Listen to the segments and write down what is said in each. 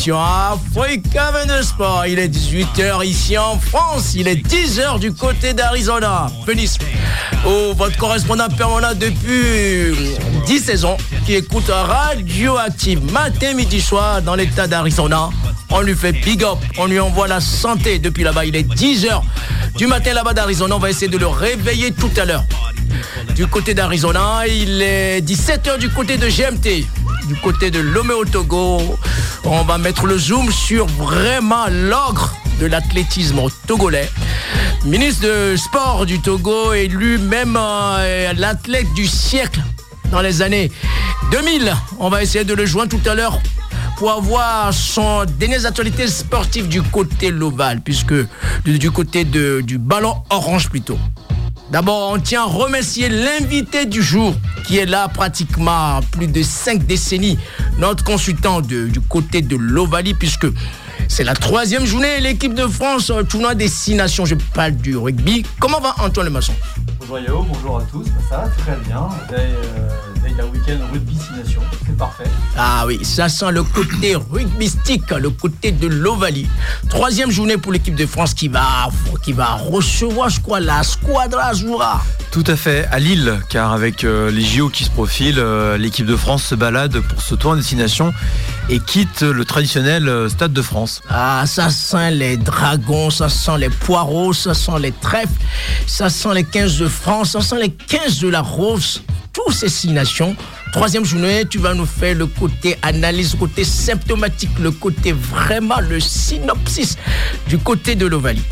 êtes bien dans votre émission Africa 22 Sport. Il est 18h ici en France. Il est 10h du côté d'Arizona, Phoenix. Où votre correspondant permanent depuis 10 saisons qui écoute Radioactive matin, midi, soir dans l'état d'Arizona. On lui fait big up. On lui envoie la santé depuis là-bas. Il est 10h du matin là-bas d'Arizona. On va essayer de le réveiller tout à l'heure. Du côté d'Arizona, il est 17h du côté de GMT du côté de Lomé au Togo. On va mettre le zoom sur vraiment l'ogre de l'athlétisme togolais. Ministre de sport du Togo, élu même euh, l'athlète du siècle dans les années 2000. On va essayer de le joindre tout à l'heure pour avoir son dernier actualités sportives du côté l'Oval, puisque du côté du ballon orange plutôt. D'abord, on tient à remercier l'invité du jour qui est là pratiquement plus de cinq décennies, notre consultant du côté de l'Ovalie, puisque c'est la troisième journée, l'équipe de France, euh, tournoi destination, je parle du rugby. Comment va Antoine Le Maçon Bonjour Yao, bonjour à tous, ça va bien. Euh, un week-end rugby nation, c'est parfait. Ah oui, ça sent le côté rugbystique, le côté de l'Ovalie. Troisième journée pour l'équipe de France qui va, qui va recevoir, je crois, la Squadra Azura. Tout à fait, à Lille, car avec euh, les JO qui se profilent, euh, l'équipe de France se balade pour ce tour en destination et quitte le traditionnel euh, Stade de France. Ah, ça sent les dragons, ça sent les poireaux, ça sent les trèfles, ça sent les 15 de France, ça sent les 15 de la Rose tous ces six nations. Troisième journée, tu vas nous faire le côté analyse, le côté symptomatique, le côté vraiment le synopsis du côté de l'Ovalie.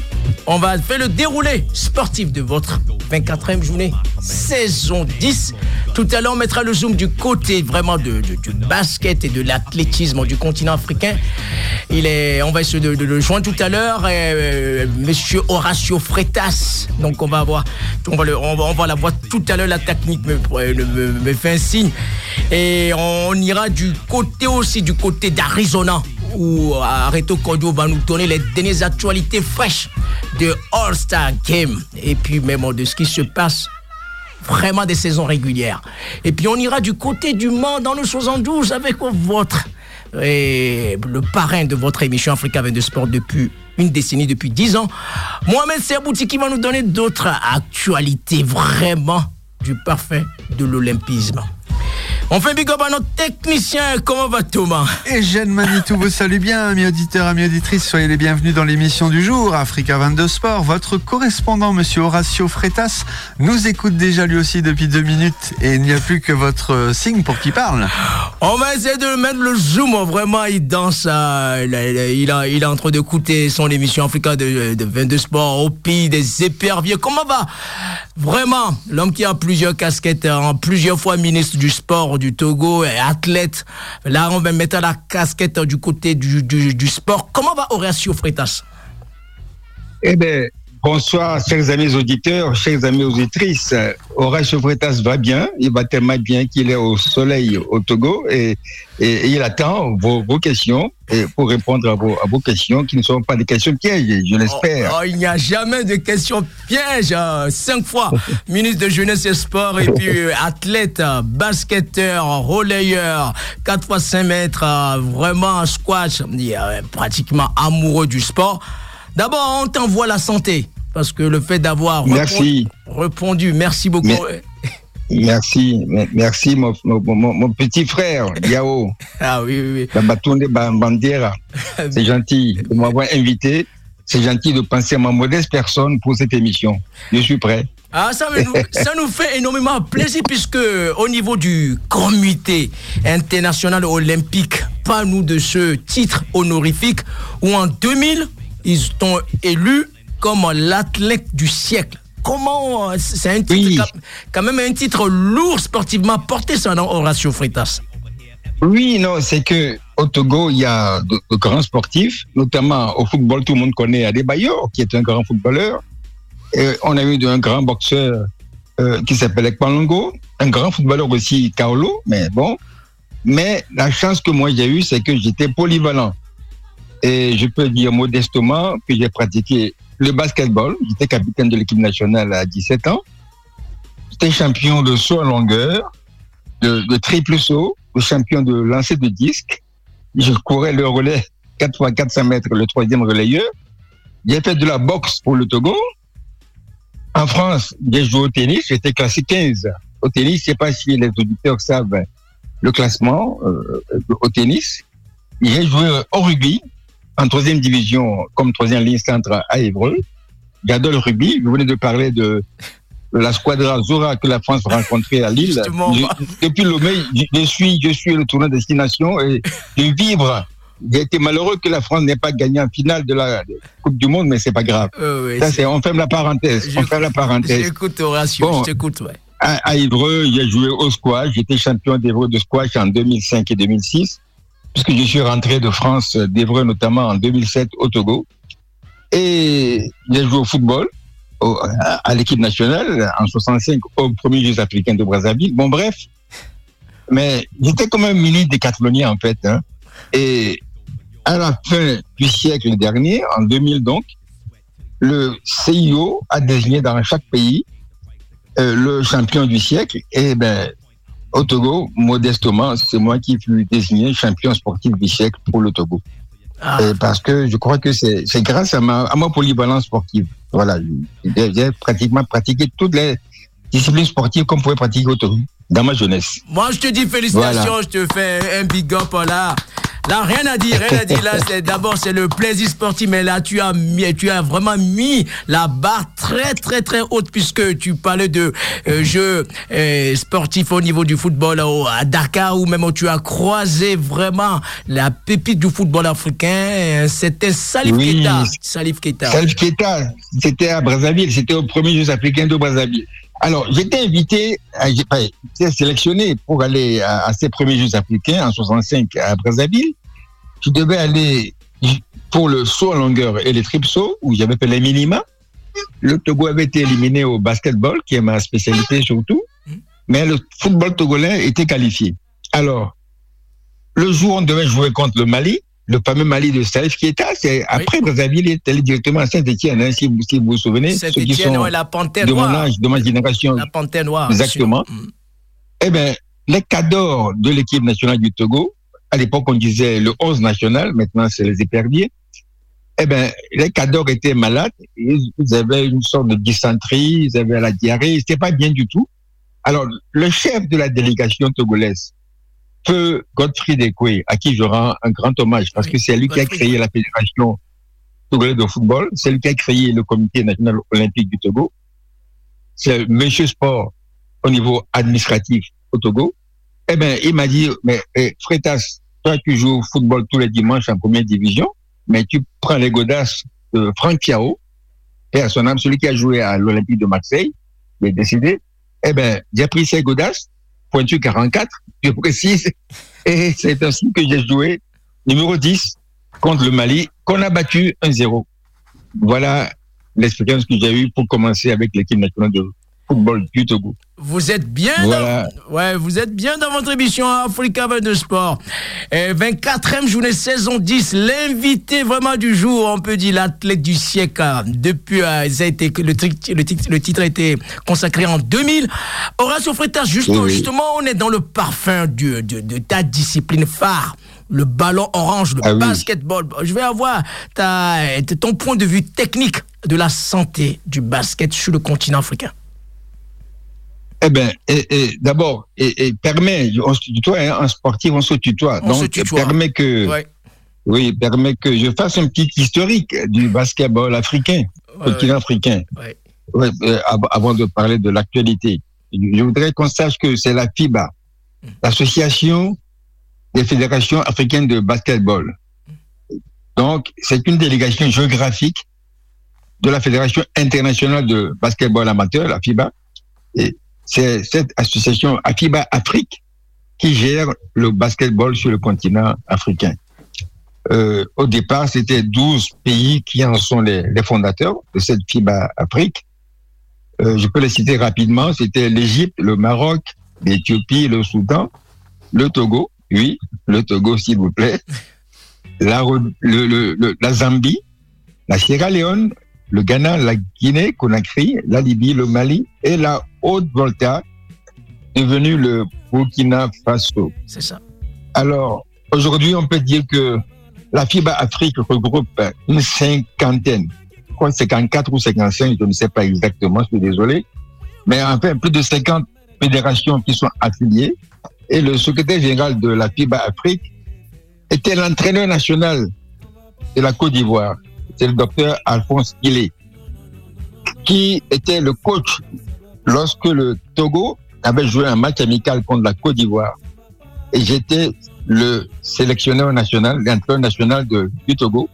On va faire le déroulé sportif de votre 24e journée, saison 10. Tout à l'heure, on mettra le zoom du côté vraiment du basket et de l'athlétisme du continent africain. Il est, on va essayer de, le joindre tout à l'heure. Euh, monsieur Horacio Fretas. Donc, on va avoir, on va, on la voir tout à l'heure. La technique me fait un signe. Et on ira du côté aussi, du côté d'Arizona où Areto Kodio va nous donner les dernières actualités fraîches de All-Star Game et puis même de ce qui se passe vraiment des saisons régulières. Et puis on ira du côté du Mans dans le 72 avec votre le parrain de votre émission Africa 22 Sport depuis une décennie, depuis dix ans. Mohamed Serbouti qui va nous donner d'autres actualités vraiment du parfait de l'olympisme. On fait big up à notre technicien. Comment va Thomas? Et Jeanne Manitou vous salue bien, amis auditeurs, amis auditrices. Soyez les bienvenus dans l'émission du jour, Africa 22 Sport. Votre correspondant, monsieur Horacio Fretas, nous écoute déjà lui aussi depuis deux minutes et il n'y a plus que votre signe pour qu'il parle. On va essayer de mettre le zoom. Vraiment, il danse. Euh, il, a, il est en train d'écouter son émission Africa de, 22 Sport au pays des éperviers. Comment va? Vraiment, l'homme qui a plusieurs casquettes, en plusieurs fois ministre du sport du Togo, athlète. Là, on va mettre la casquette du côté du, sport. Comment va Horacio Freitas? Eh bien, bonsoir, chers amis auditeurs, chers amis auditrices. Horacio Freitas va bien, il va tellement bien qu'il est au soleil au Togo et, et, il attend vos, vos questions et pour répondre à vos, à vos, questions qui ne sont pas des questions pièges, je l'espère. Oh, oh, il n'y a jamais de questions pièges. Hein. Cinq fois ministre de Jeunesse et Sport et puis euh, athlète, basketteur, relayeur, quatre fois 5 mètres, euh, vraiment squash, pratiquement amoureux du sport. D'abord, on t'envoie la santé parce que le fait d'avoir répondu, merci beaucoup. Merci, merci mon, mon, petit frère, Yao. Ah oui, oui, oui. Bandera. C'est gentil de m'avoir invité. C'est gentil de penser à ma modeste personne pour cette émission. Je suis prêt. Ah, ça, nous, ça nous fait énormément plaisir puisque au niveau du comité international olympique, pas nous de ce titre honorifique où en 2000, ils ont élu comme l'athlète du siècle. Comment euh, c'est un titre quand même un titre lourd sportivement porté son nom Horacio Freitas? Oui, non, c'est que au Togo, il y a de, grands sportifs, notamment au football, tout le monde connaît Adebayor, qui est un grand footballeur. Et on a eu un grand boxeur euh, qui s'appelle Ekpalongo, un grand footballeur aussi, Kaolo, mais bon. Mais la chance que moi j'ai eue, c'est que j'étais polyvalent. Et je peux dire modestement que j'ai pratiqué le basketball. J'étais capitaine de l'équipe nationale à 17 ans. J'étais champion de saut en longueur, de, triple saut, de champion de lancer de disque. je courais le relais 4 x 400 mètres, le troisième relayeur. J'ai fait de la boxe pour le Togo. En France, j'ai joué au tennis, j'étais classé 15. Au tennis, je sais pas si les auditeurs savent le classement euh, au tennis. J'ai joué au rugby en troisième division comme troisième ligne centre à Évreux. Le rugby. Je venais de parler de, la squadra Zora que la France va rencontrer à Lille. Je- depuis Lomé, je, je suis, je suis le tournoi destination et de vivre. J'ai été malheureux que la France n'ait pas gagné en finale de la Coupe du Monde, mais c'est pas grave. Euh, oui, Ça, c'est- on ferme la parenthèse. Je- On ferme la parenthèse. J'écoute Horatio, Bon. je t'écoute, ouais. À, à Évreux, j'ai joué au squash. J'étais champion d'Évreux de squash en 2005 et 2006, puisque je suis rentré de France d'Évreux notamment en 2007 au Togo. Et j'ai joué au football à l'équipe nationale en 65 aux premiers Jeux africains de Brazzaville. Bon, bref. Mais j'étais comme un mini décathlonien en fait. hein. Et à la fin du siècle dernier, en 2000 donc, le CIO a désigné dans chaque pays euh, le champion du siècle. Et ben, au Togo, modestement, c'est moi qui fus désigné champion sportif du siècle pour le Togo. Ah, parce que je crois que c'est grâce à ma, à ma polyvalence sportive. Voilà, j'ai j'ai pratiquement pratiqué toutes les disciplines sportives qu'on pouvait pratiquer au Togo dans ma jeunesse. Moi, je te dis félicitations, je te fais un big up là. Là, rien à dire, rien à dire. Là, c'est d'abord c'est le plaisir sportif, mais là, tu as mis, tu as vraiment mis la barre très, très, très haute puisque tu parlais de euh, jeux euh, sportifs au niveau du football au- à Dakar ou même où tu as croisé vraiment la pépite du football africain. euh, C'était Salif Oui. Keita. Salif Keita. Salif Keita, c'était à Brazzaville, c'était au premier Jeux africains de Brazzaville. Alors, j'étais invité, pas- j'étais sélectionné pour aller à, ces premiers Jeux africains en 65 à Brazzaville. Je devais aller pour le saut en longueur et les trip sauts, où j'avais fait les minima. Le Togo avait été éliminé au basketball, qui est ma spécialité surtout, mais le football togolais était qualifié. Alors, le jour où on devait jouer contre le Mali, le fameux Mali de Salif Keita, c'est après Brazzaville, il est allé directement à Saint-Etienne, hein, si, vous, si vous vous souvenez. Qui sont ouais, la panthère de mon âge, de ma génération. La panthère noire. Exactement. Mm. Eh bien, les cadors de l'équipe nationale du Togo, à l'époque on disait le 11 national, maintenant c'est les éperviers. Eh bien, les cadors étaient malades, ils, ils avaient une sorte de dysenterie, ils avaient la diarrhée, c'était pas bien du tout. Alors, le chef de la délégation togolaise, Feu Godfrey Dekwe, à qui je rends un grand hommage, parce Oui, que c'est lui qui a créé la fédération togolaise de football, c'est lui qui a créé le comité national olympique du Togo, c'est monsieur sport au niveau administratif au Togo, eh ben, il m'a dit, mais eh, Freitas, toi, tu joues au football tous les dimanches en première division, mais tu prends les godasses de Franck Fiao, et à son âme, celui qui a joué à l'Olympique de Marseille, il est décidé, eh ben, j'ai pris ces godasses, pointu 44, je précise, et c'est ainsi que j'ai joué numéro 10 contre le Mali, qu'on a battu 1-0. Voilà l'expérience que j'ai eue pour commencer avec l'équipe nationale de football du Togo. Vous êtes bien Voilà. dans, ouais, vous êtes bien dans votre émission Africa 22 Sport. Et 24e journée saison 10, l'invité vraiment du jour, on peut dire l'athlète du siècle. hein. Depuis, euh, ça a été, le, titre, le, titre, le titre a été consacré en 2000. Horacio Freitas, justement, Oui. justement, on est dans le parfum de, ta discipline phare. Le ballon orange, le Ah oui. basketball. Je vais avoir ta, ton point de vue technique de la santé du basket sur le continent africain. Eh ben, et, et d'abord, et, et permet, on se tutoie, hein, en sportif, on se tutoie. On Donc, se tutoie. permet que, Ouais. oui, permet que je fasse un petit historique du basketball africain, Ouais, continent africain. ouais. Euh, av- avant de parler de l'actualité. Je je voudrais qu'on sache que c'est la FIBA, l'association des fédérations africaines de basketball. Donc, c'est une délégation géographique de la Fédération internationale de basketball amateur, la FIBA. Et c'est cette association AFIBA Afrique qui gère le basketball sur le continent africain. Euh, au départ, c'était 12 pays qui en sont les, fondateurs de cette FIBA Afrique. Euh, je peux les citer rapidement. C'était l'Égypte, le Maroc, l'Éthiopie, le Soudan, le Togo, oui, le Togo, s'il vous plaît, la Zambie, la Sierra Leone, le Ghana, la Guinée, Conakry, la Libye, le Mali et la Haute-Volta, devenu le Burkina Faso. C'est ça. Alors, aujourd'hui, on peut dire que la FIBA Afrique regroupe une cinquantaine, quoi, 54 ou 55, je ne sais pas exactement, je suis désolé, mais enfin plus de 50 fédérations qui sont affiliées. Et le secrétaire général de la FIBA Afrique était l'entraîneur national de la Côte d'Ivoire. C'est le docteur Alphonse Guillet, qui était le coach lorsque le Togo avait joué un match amical contre la Côte d'Ivoire. Et j'étais le sélectionneur national, l'entraîneur national du Togo,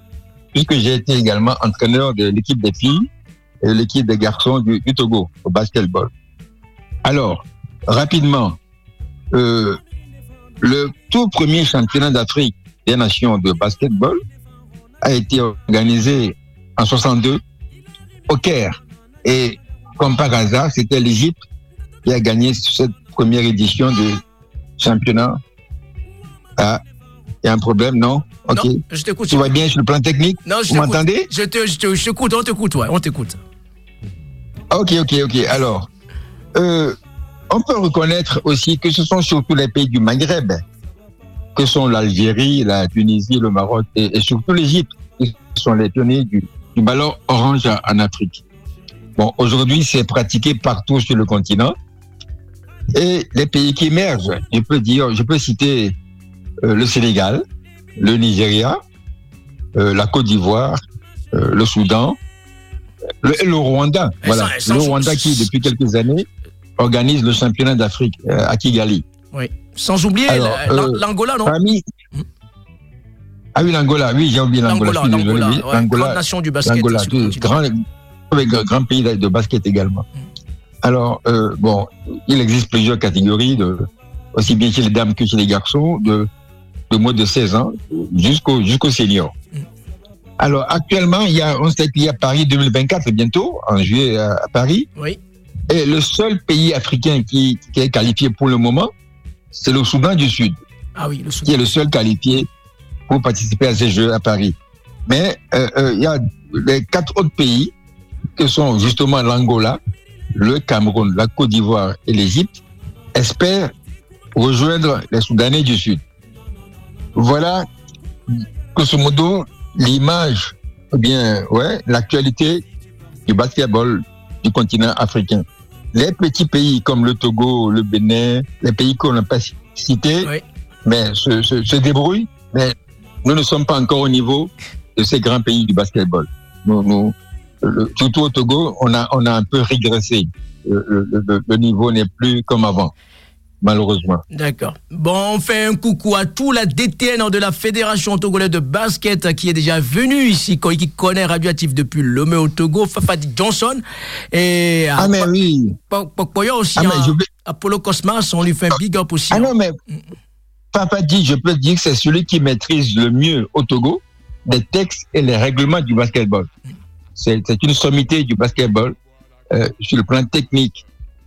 puisque j'ai été également entraîneur de l'équipe des filles et de l'équipe des garçons du, du Togo au basketball. Alors, rapidement, euh, le tout premier championnat d'Afrique des nations de basketball a été organisé en 62 au Caire. Et comme par hasard, c'était l'Égypte qui a gagné cette première édition du championnat. Ah, il y a un problème, non? Ok. Non, je t'écoute. Tout va bien sur le plan technique? Non, je Vous t'écoute. m'entendez? Je te- je te- je t'écoute, on t'écoute, ouais, on t'écoute. Ok, ok, ok. Alors, euh, on peut reconnaître aussi que ce sont surtout les pays du Maghreb, que sont l'Algérie, la Tunisie, le Maroc et, et surtout l'Égypte, qui sont les pionniers du, du ballon orange en- Afrique. Bon, aujourd'hui, c'est pratiqué partout sur le continent. Et les pays qui émergent, je peux dire, je peux citer euh, le Sénégal, le Nigeria, euh, la Côte d'Ivoire, euh, le Soudan, le, le Rwanda. Et Voilà, le Rwanda qui, depuis quelques années, organise le championnat d'Afrique à Kigali. Oui. Sans oublier euh, l'Angola, non. Ah oui, l'Angola, oui, j'ai oublié l'Angola. L'Angola, oui. ouais, grande nation du basket. L'Angola, grand, avec un grand pays de basket également. Mm. Alors, euh, bon, il existe plusieurs catégories, de, aussi bien chez les dames que chez les garçons, de, de moins de 16 ans jusqu'au jusqu'au senior. Mm. Alors, actuellement, il y a, on sait qu'il y a Paris 2024 bientôt, en juillet à, à Paris. Oui. Et le seul pays africain qui, qui est qualifié pour le moment, c'est le Soudan du Sud Ah oui, le qui est le seul qualifié pour participer à ces Jeux à Paris. Mais euh, euh, il y a les quatre autres pays que sont justement l'Angola, le Cameroun, la Côte d'Ivoire et l'Égypte, espèrent rejoindre les Soudanais du Sud. Voilà, grosso modo, l'image, bien, ouais, l'actualité du basketball du continent africain. Les petits pays comme le Togo, le Bénin, les pays qu'on n'a pas cités, Oui. mais se, se, se débrouillent. Mais nous ne sommes pas encore au niveau de ces grands pays du basketball. Nous, nous, le- surtout au Togo, on a, on a un peu régressé. Le, le- le- le niveau n'est plus comme avant, malheureusement. D'accord. Bon, on fait un coucou à tout la DTN de la Fédération togolaise de basket qui est déjà venu ici, qui connaît Radioactif depuis Lomé au Togo, Fafadi Johnson. Et à Ah, mais oui. Po- Poyo aussi, Ah, mais hein, vais- Apollo Cosmas, on lui fait un big up aussi. Ah hein. non, mais Papa dit, je peux dire que c'est celui qui maîtrise le mieux au Togo les textes et les règlements du basketball. C'est c'est une sommité du basketball euh, sur le plan technique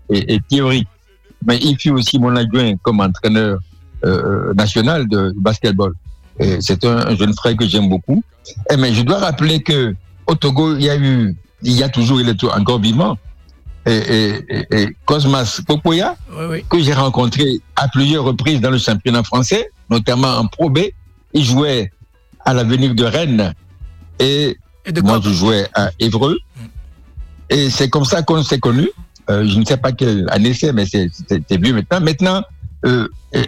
et, et théorique. Mais il fut aussi mon adjoint comme entraîneur euh, national de basketball. Et C'est un, un jeune frère que j'aime beaucoup. Mais je dois rappeler que au Togo, il y a eu, il y a toujours, il est encore vivant. Et, et, et, et Cosmas Popoya, Oui, oui. que j'ai rencontré à plusieurs reprises dans le championnat français, notamment en Pro B. Il jouait à l'avenir de Rennes et Et de moi je jouais à Évreux. Et c'est comme ça qu'on s'est connus. Euh, je ne sais pas quelle année c'est, mais c'est vieux maintenant. Maintenant, euh, euh,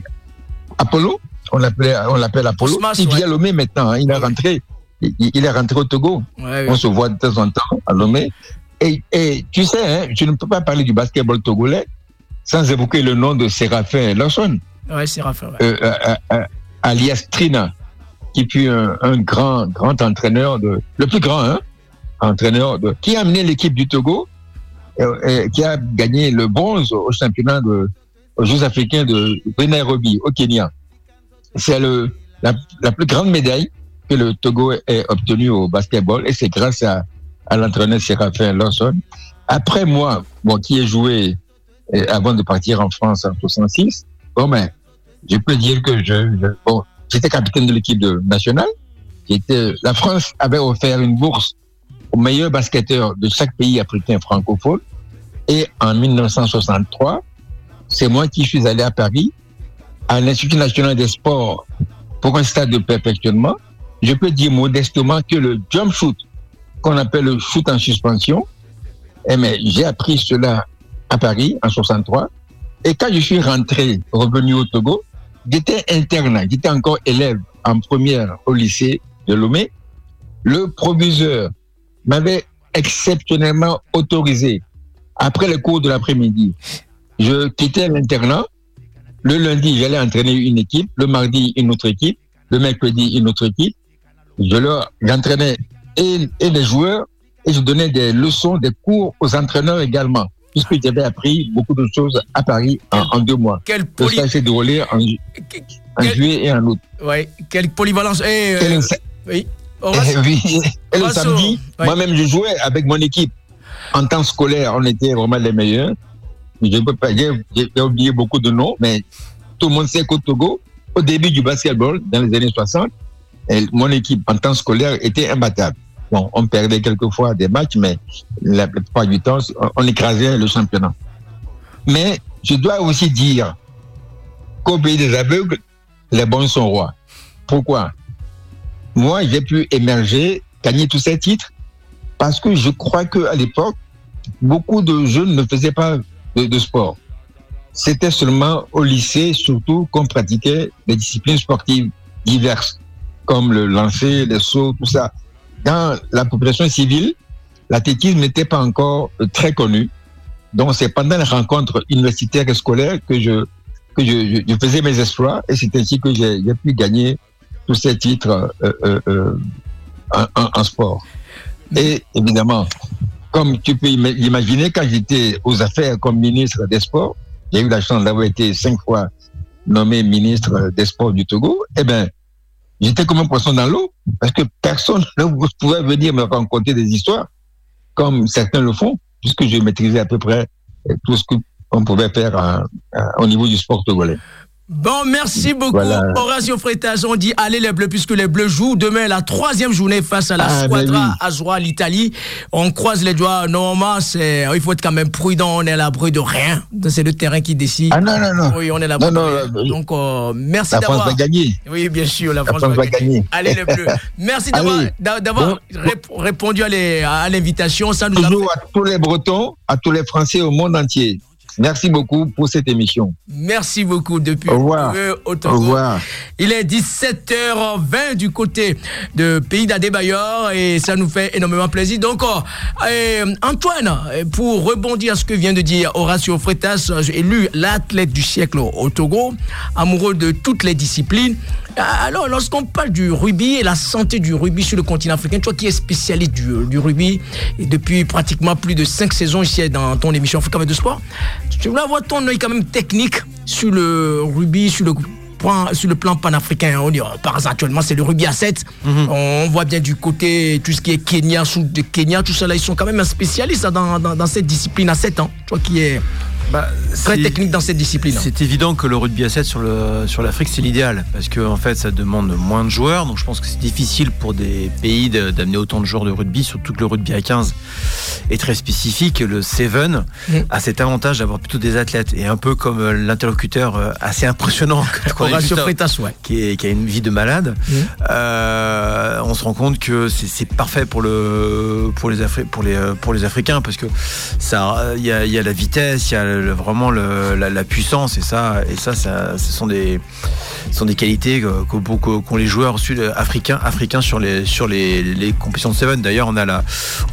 Apollo, on l'appelle Apollo. Il ouais. vit à Lomé maintenant. hein. Il est rentré, il, il est rentré au Togo. Ouais, On se voit de temps en temps à Lomé. Et, et tu sais, hein, je ne peux pas parler du basketball togolais sans évoquer le nom de Séraphin Lawson, Ouais, ouais. euh, euh, alias Trina, qui fut un, un grand, grand entraîneur, de, le plus grand hein, entraîneur, de, qui a amené l'équipe du Togo, qui a gagné le bronze au championnat de, aux Jeux africains de Nairobi, au Kenya. C'est la, la plus grande médaille que le Togo ait obtenue au basketball, et c'est grâce à, à l'entraîneur Séraphin Lawson. Après moi, bon, qui ai joué euh, avant de partir en France en 66, bon, ben, je peux dire que je, bon, j'étais capitaine de l'équipe nationale. J'étais, la France avait offert une bourse aux meilleurs basketteurs de chaque pays africain francophone. Et en 1963, c'est moi qui suis allé à Paris, à l'Institut national des sports pour un stade de perfectionnement, je peux dire modestement que le jump shoot, qu'on appelle le shoot en suspension, eh j'ai appris cela à Paris en 63. Et quand je suis rentré, revenu au Togo, j'étais interne, j'étais encore élève en première au lycée de Lomé. Le proviseur m'avait exceptionnellement autorisé, après le cours de l'après-midi, je quittais l'internat. Le lundi, j'allais entraîner une équipe. Le mardi, une autre équipe. Le mercredi, une autre équipe. Je leur, j'entraînais et, et les joueurs et je donnais des leçons, des cours aux entraîneurs également puisque j'avais appris beaucoup de choses à Paris en, en deux mois. Quelle Le poly... stage s'est déroulé en, juillet et en août. Ouais, quelle polyvalence. Et euh, le, sa- oui. Et oui, et le samedi, ouais. moi-même, je jouais avec mon équipe. En temps scolaire, on était vraiment les meilleurs. Je peux pas, j'ai oublié beaucoup de noms, mais tout le monde sait qu'au Togo, au début du basketball, dans les années 60, et mon équipe en temps scolaire était imbattable. Bon, on perdait quelquefois des matchs, mais la plupart du temps, on écrasait le championnat. Mais je dois aussi dire qu'au pays des aveugles, les bons sont rois. Pourquoi? Moi, j'ai pu émerger, gagner tous ces titres, parce que je crois qu'à l'époque, beaucoup de jeunes ne faisaient pas de, sport. C'était seulement au lycée, surtout, qu'on pratiquait des disciplines sportives diverses, comme le lancer, les sauts, tout ça. Dans la population civile, l'athlétisme n'était pas encore euh, très connu. Donc, c'est pendant les rencontres universitaires et scolaires que je, que je, je- faisais mes exploits et c'est ainsi que j'ai pu gagner tous ces titres euh, euh, euh, en- en sport. Et évidemment, comme tu peux ima- l'imaginer, quand j'étais aux affaires comme ministre des Sports, j'ai eu la chance d'avoir été cinq fois nommé ministre des Sports du Togo, eh ben, j'étais comme un poisson dans l'eau, parce que personne ne pouvait venir me raconter des histoires, comme certains le font, puisque je maîtrisais à peu près euh, tout ce qu'on pouvait faire à- à- au niveau du sport togolais. Bon, merci beaucoup, Voilà. Horacio Freitas. On dit allez les Bleus, puisque les Bleus jouent demain la troisième journée face à la Ah, Squadra ben oui. Azzurra, l'Italie. On croise les doigts. Normalement, c'est, il faut être quand même prudent. On est à l'abri de rien. C'est le terrain qui décide. Ah non, non, non. Oui, on est à l'abri euh, Donc, euh, merci La France d'avoir. va gagner. Oui, bien sûr, la, La France, France va gagner. gagner. Allez les Bleus. Merci d'avoir, d'avoir rép- répondu à, l'invitation. Ça nous a Toujours à tous les Bretons, à tous les Français au monde entier. Merci beaucoup pour cette émission. Merci beaucoup depuis Au revoir. Au revoir. Il est 17h20 du côté de Pays d'Adébayor et ça nous fait énormément plaisir. Donc, euh, euh, Antoine, euh, pour rebondir à ce que vient de dire Horacio Freitas, euh, élu l'athlète du siècle au au Togo, amoureux de toutes les disciplines. Euh, Alors, lorsqu'on parle du rugby et la santé du rugby sur le continent africain, toi qui es spécialiste du, du rugby et depuis pratiquement plus de cinq saisons ici dans ton émission Africa de Sport, tu voulais avoir ton œil quand même technique sur le rugby, sur le point- sur le plan panafricain, on dit, oh, par exemple, actuellement, c'est le rugby à 7. On voit bien du côté, tout ce qui est Kenya, sous de Kenya, tout ça là, ils sont quand même un spécialiste hein, dans, dans, dans cette discipline à 7 ans. Toi qui es Bah, très c'est- technique dans cette discipline? C'est évident que le rugby à 7 sur le sur l'Afrique c'est l'idéal parce que en fait ça demande moins de joueurs donc je pense que c'est difficile pour des pays de- d'amener autant de joueurs de rugby surtout que le rugby à 15 est très spécifique le 7 Mm. a cet avantage d'avoir plutôt des athlètes et un peu comme euh, l'interlocuteur euh, assez impressionnant ça- Freitas, ouais. qui, est- qui a une vie de malade, euh, on se rend compte que c'est parfait pour le pour les Afri- pour les pour les Africains parce que ça il y a, y a la vitesse, il y a le- vraiment le- la, la puissance et ça et ça, ça ce sont des ce sont des qualités qu'ont qu'ont les joueurs sud africains africains sur les sur les, les compétitions de Seven. D'ailleurs, on a la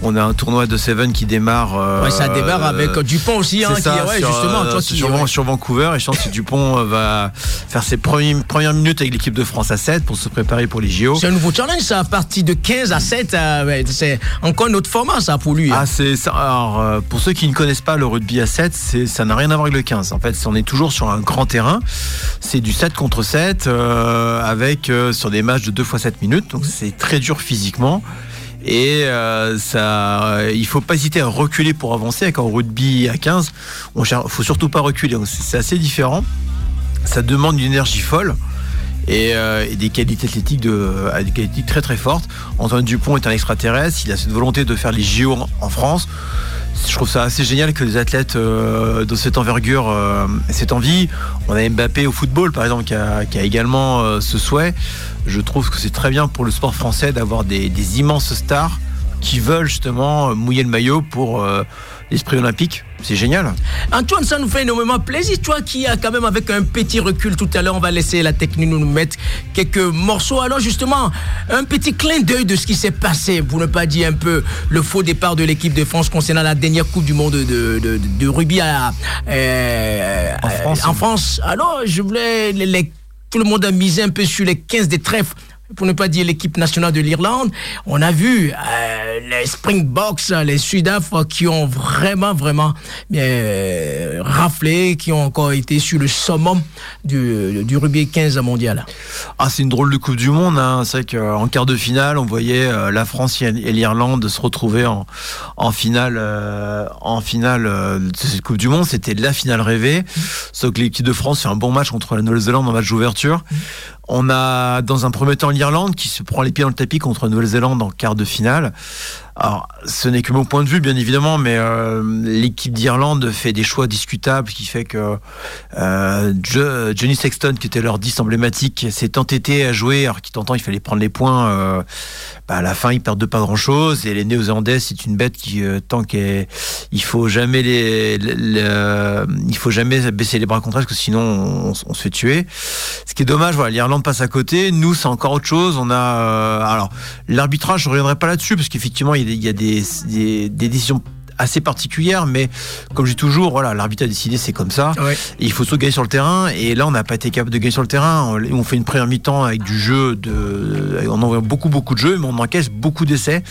on a un tournoi de Seven qui démarre. euh, Ouais, ça démarre avec euh, Dupont aussi, hein, qui ouais, sur, justement, euh, toi qui sur, ouais. sur Vancouver et je pense que Dupont euh, va faire ses premières, premières minutes avec l'équipe de France à 7 pour se préparer pour les JO. C'est un nouveau challenge, ça, à partir de 15 à 7. euh, ouais, c'est encore un autre format, ça, pour lui. hein. Ah, c'est. Alors, pour ceux qui ne connaissent pas le rugby à 7, c'est, ça n'a rien à voir avec le 15. En fait, on est toujours sur un grand terrain. C'est du 7 contre 7, euh, avec euh, sur des matchs de 2 fois 7 minutes. Donc, c'est très dur physiquement. Et euh, ça, euh, il faut pas hésiter à reculer pour avancer. Un rugby à 15, on faut surtout pas reculer. C'est, assez différent. Ça demande une énergie folle. Et, des qualités athlétiques de, qualités très très fortes. Antoine Dupont est un extraterrestre, il a cette volonté de faire les JO en France. Je trouve ça assez génial que les athlètes euh, de cette envergure euh, cette envie. On a Mbappé au football, par exemple, qui a, qui a également euh, ce souhait. Je trouve que c'est très bien pour le sport français d'avoir des, des immenses stars qui veulent justement mouiller le maillot pour euh, l'esprit olympique. C'est génial. Antoine, ça nous fait énormément plaisir. Toi qui as quand même avec un petit recul tout à l'heure, on va laisser la technique nous mettre quelques morceaux. Alors justement, un petit clin d'œil de ce qui s'est passé, pour ne pas dire un peu le faux départ de l'équipe de France concernant la dernière Coupe du Monde de, de, de, de rugby à, euh, En France. en France. Alors je voulais les- les- tout le monde a misé un peu sur les 15 des trèfles. Pour ne pas dire l'équipe nationale de l'Irlande, on a vu euh, les Springboks, les Sudaf qui ont vraiment, vraiment euh, raflé, qui ont encore été sur le summum du, du rugby 15 mondial. Ah, c'est une drôle de Coupe du Monde. Hein. C'est vrai qu'en quart de finale, on voyait euh, la France et l'Irlande se retrouver en, finale, euh, en finale euh, de cette Coupe du Monde. C'était la finale rêvée. Sauf que l'équipe de France fait un bon match contre la Nouvelle-Zélande en match d'ouverture. On a dans un premier temps l'Irlande qui se prend les pieds dans le tapis contre la Nouvelle-Zélande en quart de finale. Alors, ce n'est que mon point de vue, bien évidemment, mais euh, l'équipe d'Irlande fait des choix discutables, qui fait que euh, Jo- Johnny Sexton, qui était leur 10 emblématique, s'est entêté à jouer, alors qu'il t'entend, il fallait prendre les points. euh, bah, à la fin, ils perdent de pas grand-chose. Et les Néo-Zélandais, c'est une bête qui, euh, tant qu'il il faut jamais les, il faut jamais baisser les bras contre elle, parce que sinon, on, on se fait tuer. Ce qui est dommage, voilà, l'Irlande passe à côté. Nous, c'est encore autre chose. On a, euh, alors, l'arbitrage, je reviendrai pas là-dessus, parce qu'effectivement, il y a il y a des, des décisions assez particulières, mais comme je dis toujours, voilà, l'arbitre a décidé, c'est comme ça. Ouais. Et il faut surtout gagner sur le terrain. Et là, on n'a pas été capable de gagner sur le terrain. On, on fait une première mi-temps avec du jeu, de, on envoie beaucoup, beaucoup de jeux, mais on encaisse beaucoup d'essais.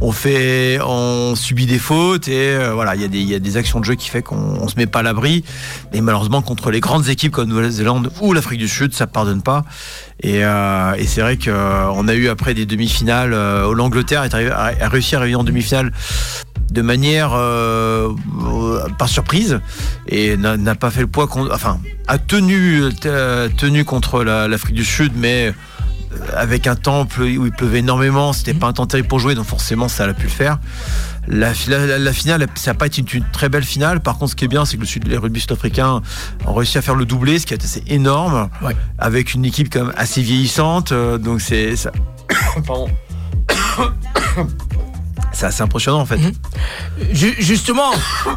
On fait, on subit des fautes et euh, voilà, il y, a des- il y a des actions de jeu qui fait qu'on on se met pas à l'abri. Et malheureusement, contre les grandes équipes comme Nouvelle-Zélande ou l'Afrique du Sud, ça pardonne pas. Et, euh, et c'est vrai qu'on a eu après des demi-finales. Euh, L'Angleterre est a réussi à arriver en demi-finale de manière euh, par surprise et n'a pas fait le poids contre, enfin a tenu euh, tenu contre la- l'Afrique du Sud mais euh, avec un temps où il pleuvait énormément c'était pas un temps terrible pour jouer donc forcément ça a pu le faire. La, fi- la, la finale ça n'a pas été une, une très belle finale. Par contre ce qui est bien c'est que le sud les rugby sud-africains ont réussi à faire le doublé ce qui est assez énorme Ouais. avec une équipe quand même assez vieillissante donc c'est ça pardon c'est assez impressionnant en fait Ju- Justement,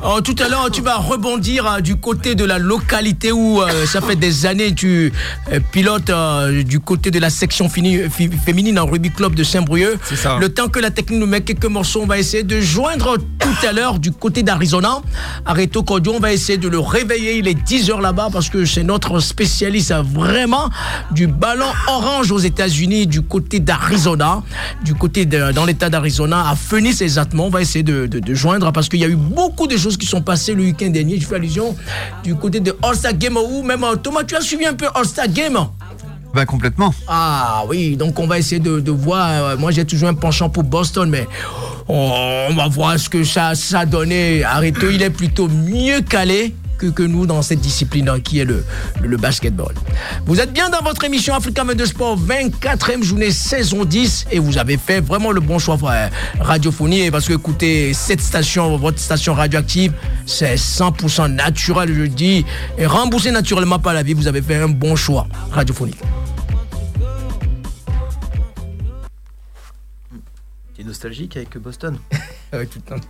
euh, tout à l'heure, tu vas rebondir euh, du côté de la localité où euh, ça fait des années tu euh, pilotes euh, du côté de la section féminine en rugby club de Saint-Brieuc. Le temps que la technique nous met quelques morceaux, on va essayer de joindre tout à l'heure du côté d'Arizona. Areto Cordio, on va essayer de le réveiller. Il est 10h là-bas parce que c'est notre spécialiste euh, vraiment du ballon orange aux États-Unis, du côté d'Arizona, du côté de, dans l'état d'Arizona, à Phoenix exactement. On va essayer de, de- de joindre parce qu'il y a eu beaucoup de choses qui sont passées le week-end dernier. Je fais allusion du côté de All-Star Game ou même euh, Thomas, tu as suivi un peu All-Star Game? Bah complètement. ah oui, donc on va essayer de, de voir. euh, moi, j'ai toujours un penchant pour Boston, mais on, on va voir ce que ça, ça a donné. Arrêtez, il est plutôt mieux calé. Que, que nous dans cette discipline hein, qui est le, basketball. Vous êtes bien dans votre émission Africa de Sport, 24e journée saison 10 et vous avez fait vraiment le bon choix radiophonique et parce que écoutez, cette station, votre station radioactive, c'est 100% naturel, je dis, et remboursé naturellement par la vie, vous avez fait un bon choix radiophonique. Nostalgique avec Boston? Avec tout le temps.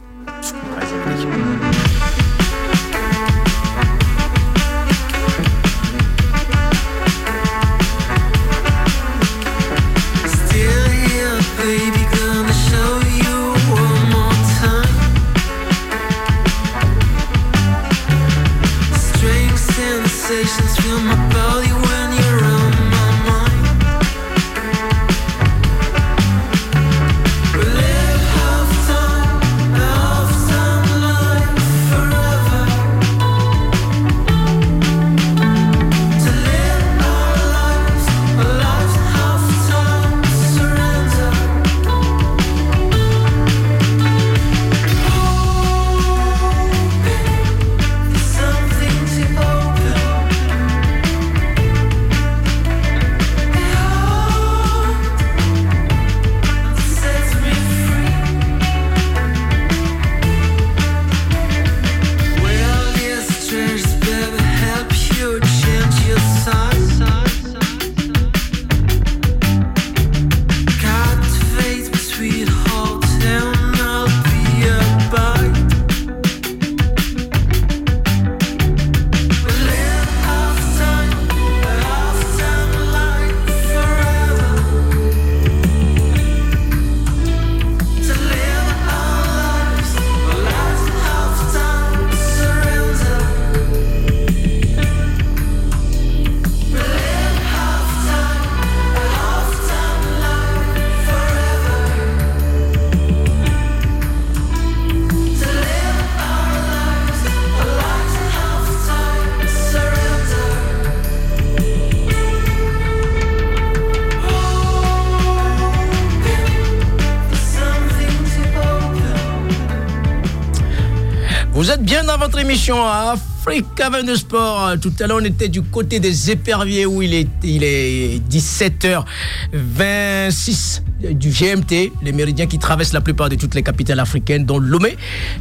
Émission Africa 22 Sport. Tout à l'heure, on était du côté des éperviers où il est, il est 17h26 du GMT, les méridiens qui traversent la plupart de toutes les capitales africaines, dont Lomé,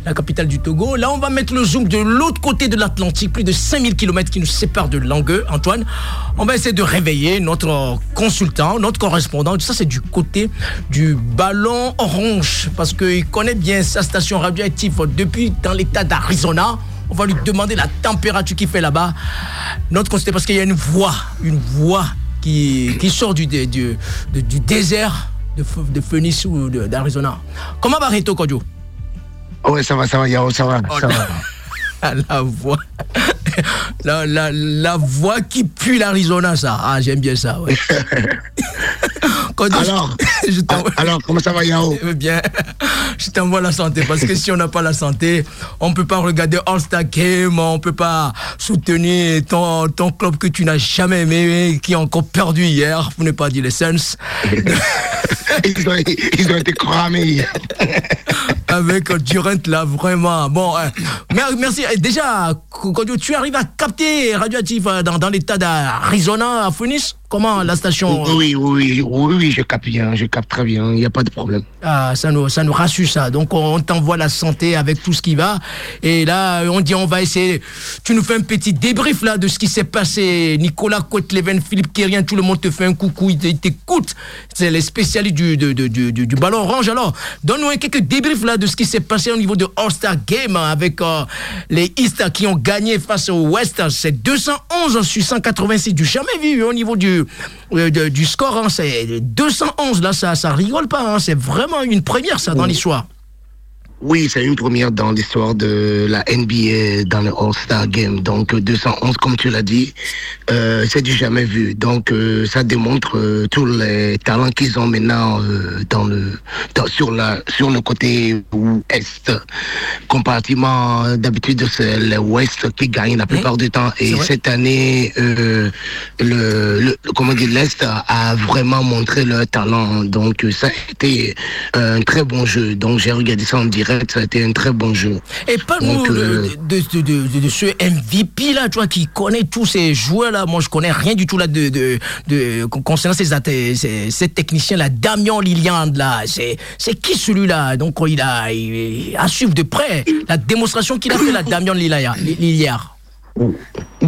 la capitale du Togo. Là, on va mettre le zoom de l'autre côté de l'Atlantique, plus de 5000 km qui nous séparent de Langueux. Antoine, on va essayer de réveiller notre consultant, notre correspondant. Ça, c'est du côté du ballon orange, parce qu'il connaît bien sa station radioactive depuis dans l'état d'Arizona. On va lui demander la température qu'il fait là-bas. Notre consultant, parce qu'il y a une voix, une voix qui, qui sort du, du, du, du désert de, de Phoenix ou d'Arizona. Comment va Reto Kodjo? Ouais, ça va, ça va, Yao, ça va, Oh ça va. La voix. La, la, la voix qui pue l'Arizona, ça. Ah, j'aime bien ça, ouais. Kodjo, je- Alors, je alors, comment ça va, Yao? Eh bien, je t'envoie la santé parce que si on n'a pas la santé, on ne peut pas regarder All-Star Game, on ne peut pas soutenir ton, ton club que tu n'as jamais aimé, qui a encore perdu hier, pour ne pas dire les Suns, ils, ont, ils ont été cramés. Avec Durant là, vraiment. Bon, euh, mer- merci. Déjà, quand tu arrives à capter Radioactif euh, dans, dans l'état d'Arizona, à Phoenix, comment la station Oui, oui, oui, oui, oui, je capte bien, je capte très bien, il n'y a pas de problème. Ah, ça nous, ça nous rassure ça. Donc on, t'envoie la santé avec tout ce qui va. Et là, on dit on va essayer. Tu nous fais un petit débrief là de ce qui s'est passé. Nicolas Cote-Leven, Philippe Kérien, tout le monde te fait un coucou, il t'écoute. C'est les spécialistes du, du, du, du, ballon orange. Alors, donne-nous un quelques débriefs là de ce qui s'est passé au niveau de All-Star Game hein, avec euh, les East qui ont gagné face au West. C'est 211 sur 186 du jamais vu au niveau du, euh, de- du score. hein. C'est 211 là, ça, ça rigole pas. hein. C'est vraiment une première ça dans l'histoire. Oui, c'est une première dans l'histoire de la NBA dans le All-Star Game. Donc euh, 211, comme tu l'as dit, euh, c'est du jamais vu. Donc euh, ça démontre euh, tous les talents qu'ils ont maintenant euh, dans le dans- sur la sur le côté ouest. Comparativement euh, d'habitude c'est le ouest qui gagne la plupart du temps. Et cette année, euh, le, le comment dire l'est a, vraiment montré leur talent. Donc euh, ça a été un très bon jeu. Donc j'ai regardé ça en direct, ça a été un très bon jeu. Et parle-nous euh, de, de, de- de ce MVP là, toi qui connais tous ces joueurs là. Moi, je connais rien du tout là de, de, concernant ces, ces, ces techniciens là. Damien Lilian là, c'est c'est qui celui-là? Donc il a il, à suivre de près la démonstration qu'il a fait là, Damien. Liliard.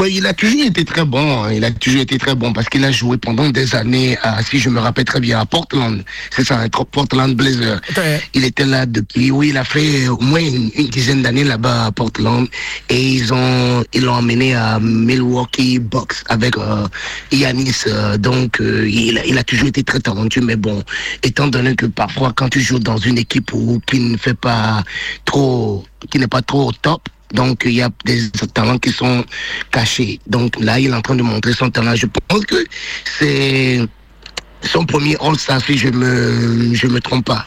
Il a toujours été très bon. hein. Il a toujours été très bon parce qu'il a joué pendant des années, à, si je me rappelle très bien, à Portland. C'est ça, un Portland Blazer. Ouais. Il était là depuis, oui, il a fait au moins une, une dizaine d'années là-bas à Portland. Et ils ont, ils l'ont emmené à Milwaukee Bucks avec euh, Yanis. euh, donc, euh, il, a, il a toujours été très talentueux. Mais bon, étant donné que parfois, quand tu joues dans une équipe où, qui ne fait pas trop, qui n'est pas trop au top, donc, il y a des talents qui sont cachés. Donc, là, il est en train de montrer son talent. Je pense que c'est son premier All-Star, si je me, je me trompe pas.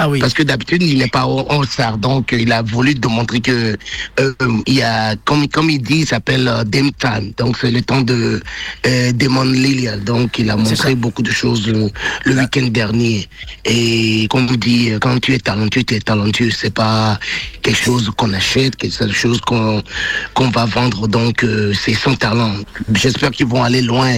Ah oui. Parce que d'habitude, il n'est pas au All-Star. Donc, il a voulu démontrer que, euh, il y a, comme, comme il dit, il s'appelle euh, Dame Time. Donc, c'est le temps de euh, Damon Lillard. Donc, il a montré beaucoup de choses le, le week-end dernier. Et comme on dit, euh, quand tu es talentueux, tu es talentueux. C'est pas quelque chose qu'on achète, quelque chose qu'on qu'on va vendre. Donc, euh, c'est son talent. J'espère qu'ils vont aller loin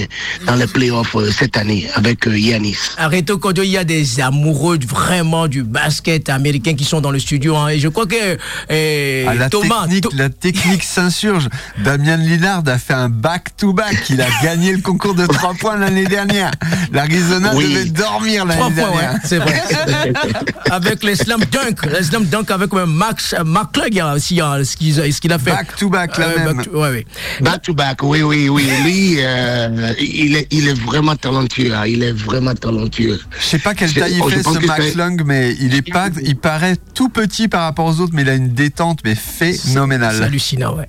dans les playoffs euh, cette année avec Yanis. Arrêtez Kodo, il y a des amoureux vraiment du basket américain qui sont dans le studio. hein. et je crois que eh, Ah, la, Thomas, technique, To- la technique s'insurge. Damien Lillard a fait un back-to-back. Il a gagné le concours de 3 points l'année dernière. L'Arizona Oui. devait dormir Trois l'année points, ouais, dernière. c'est vrai. avec les slam dunk, les slam dunk avec euh, Max euh, McClung hein, aussi, hein, ce qu'il a fait. Back-to-back, la Euh, back to- ouais, ouais. Back to back, oui, oui, oui. Lui, euh, il, est, il est vraiment talentueux. hein. Il est vraiment talentueux. Je sais pas quelle taille il oh, fait ce Max Long, mais il est pas, il paraît tout petit par rapport aux autres, mais il a une détente mais C'est phénoménale. hallucinant, ouais.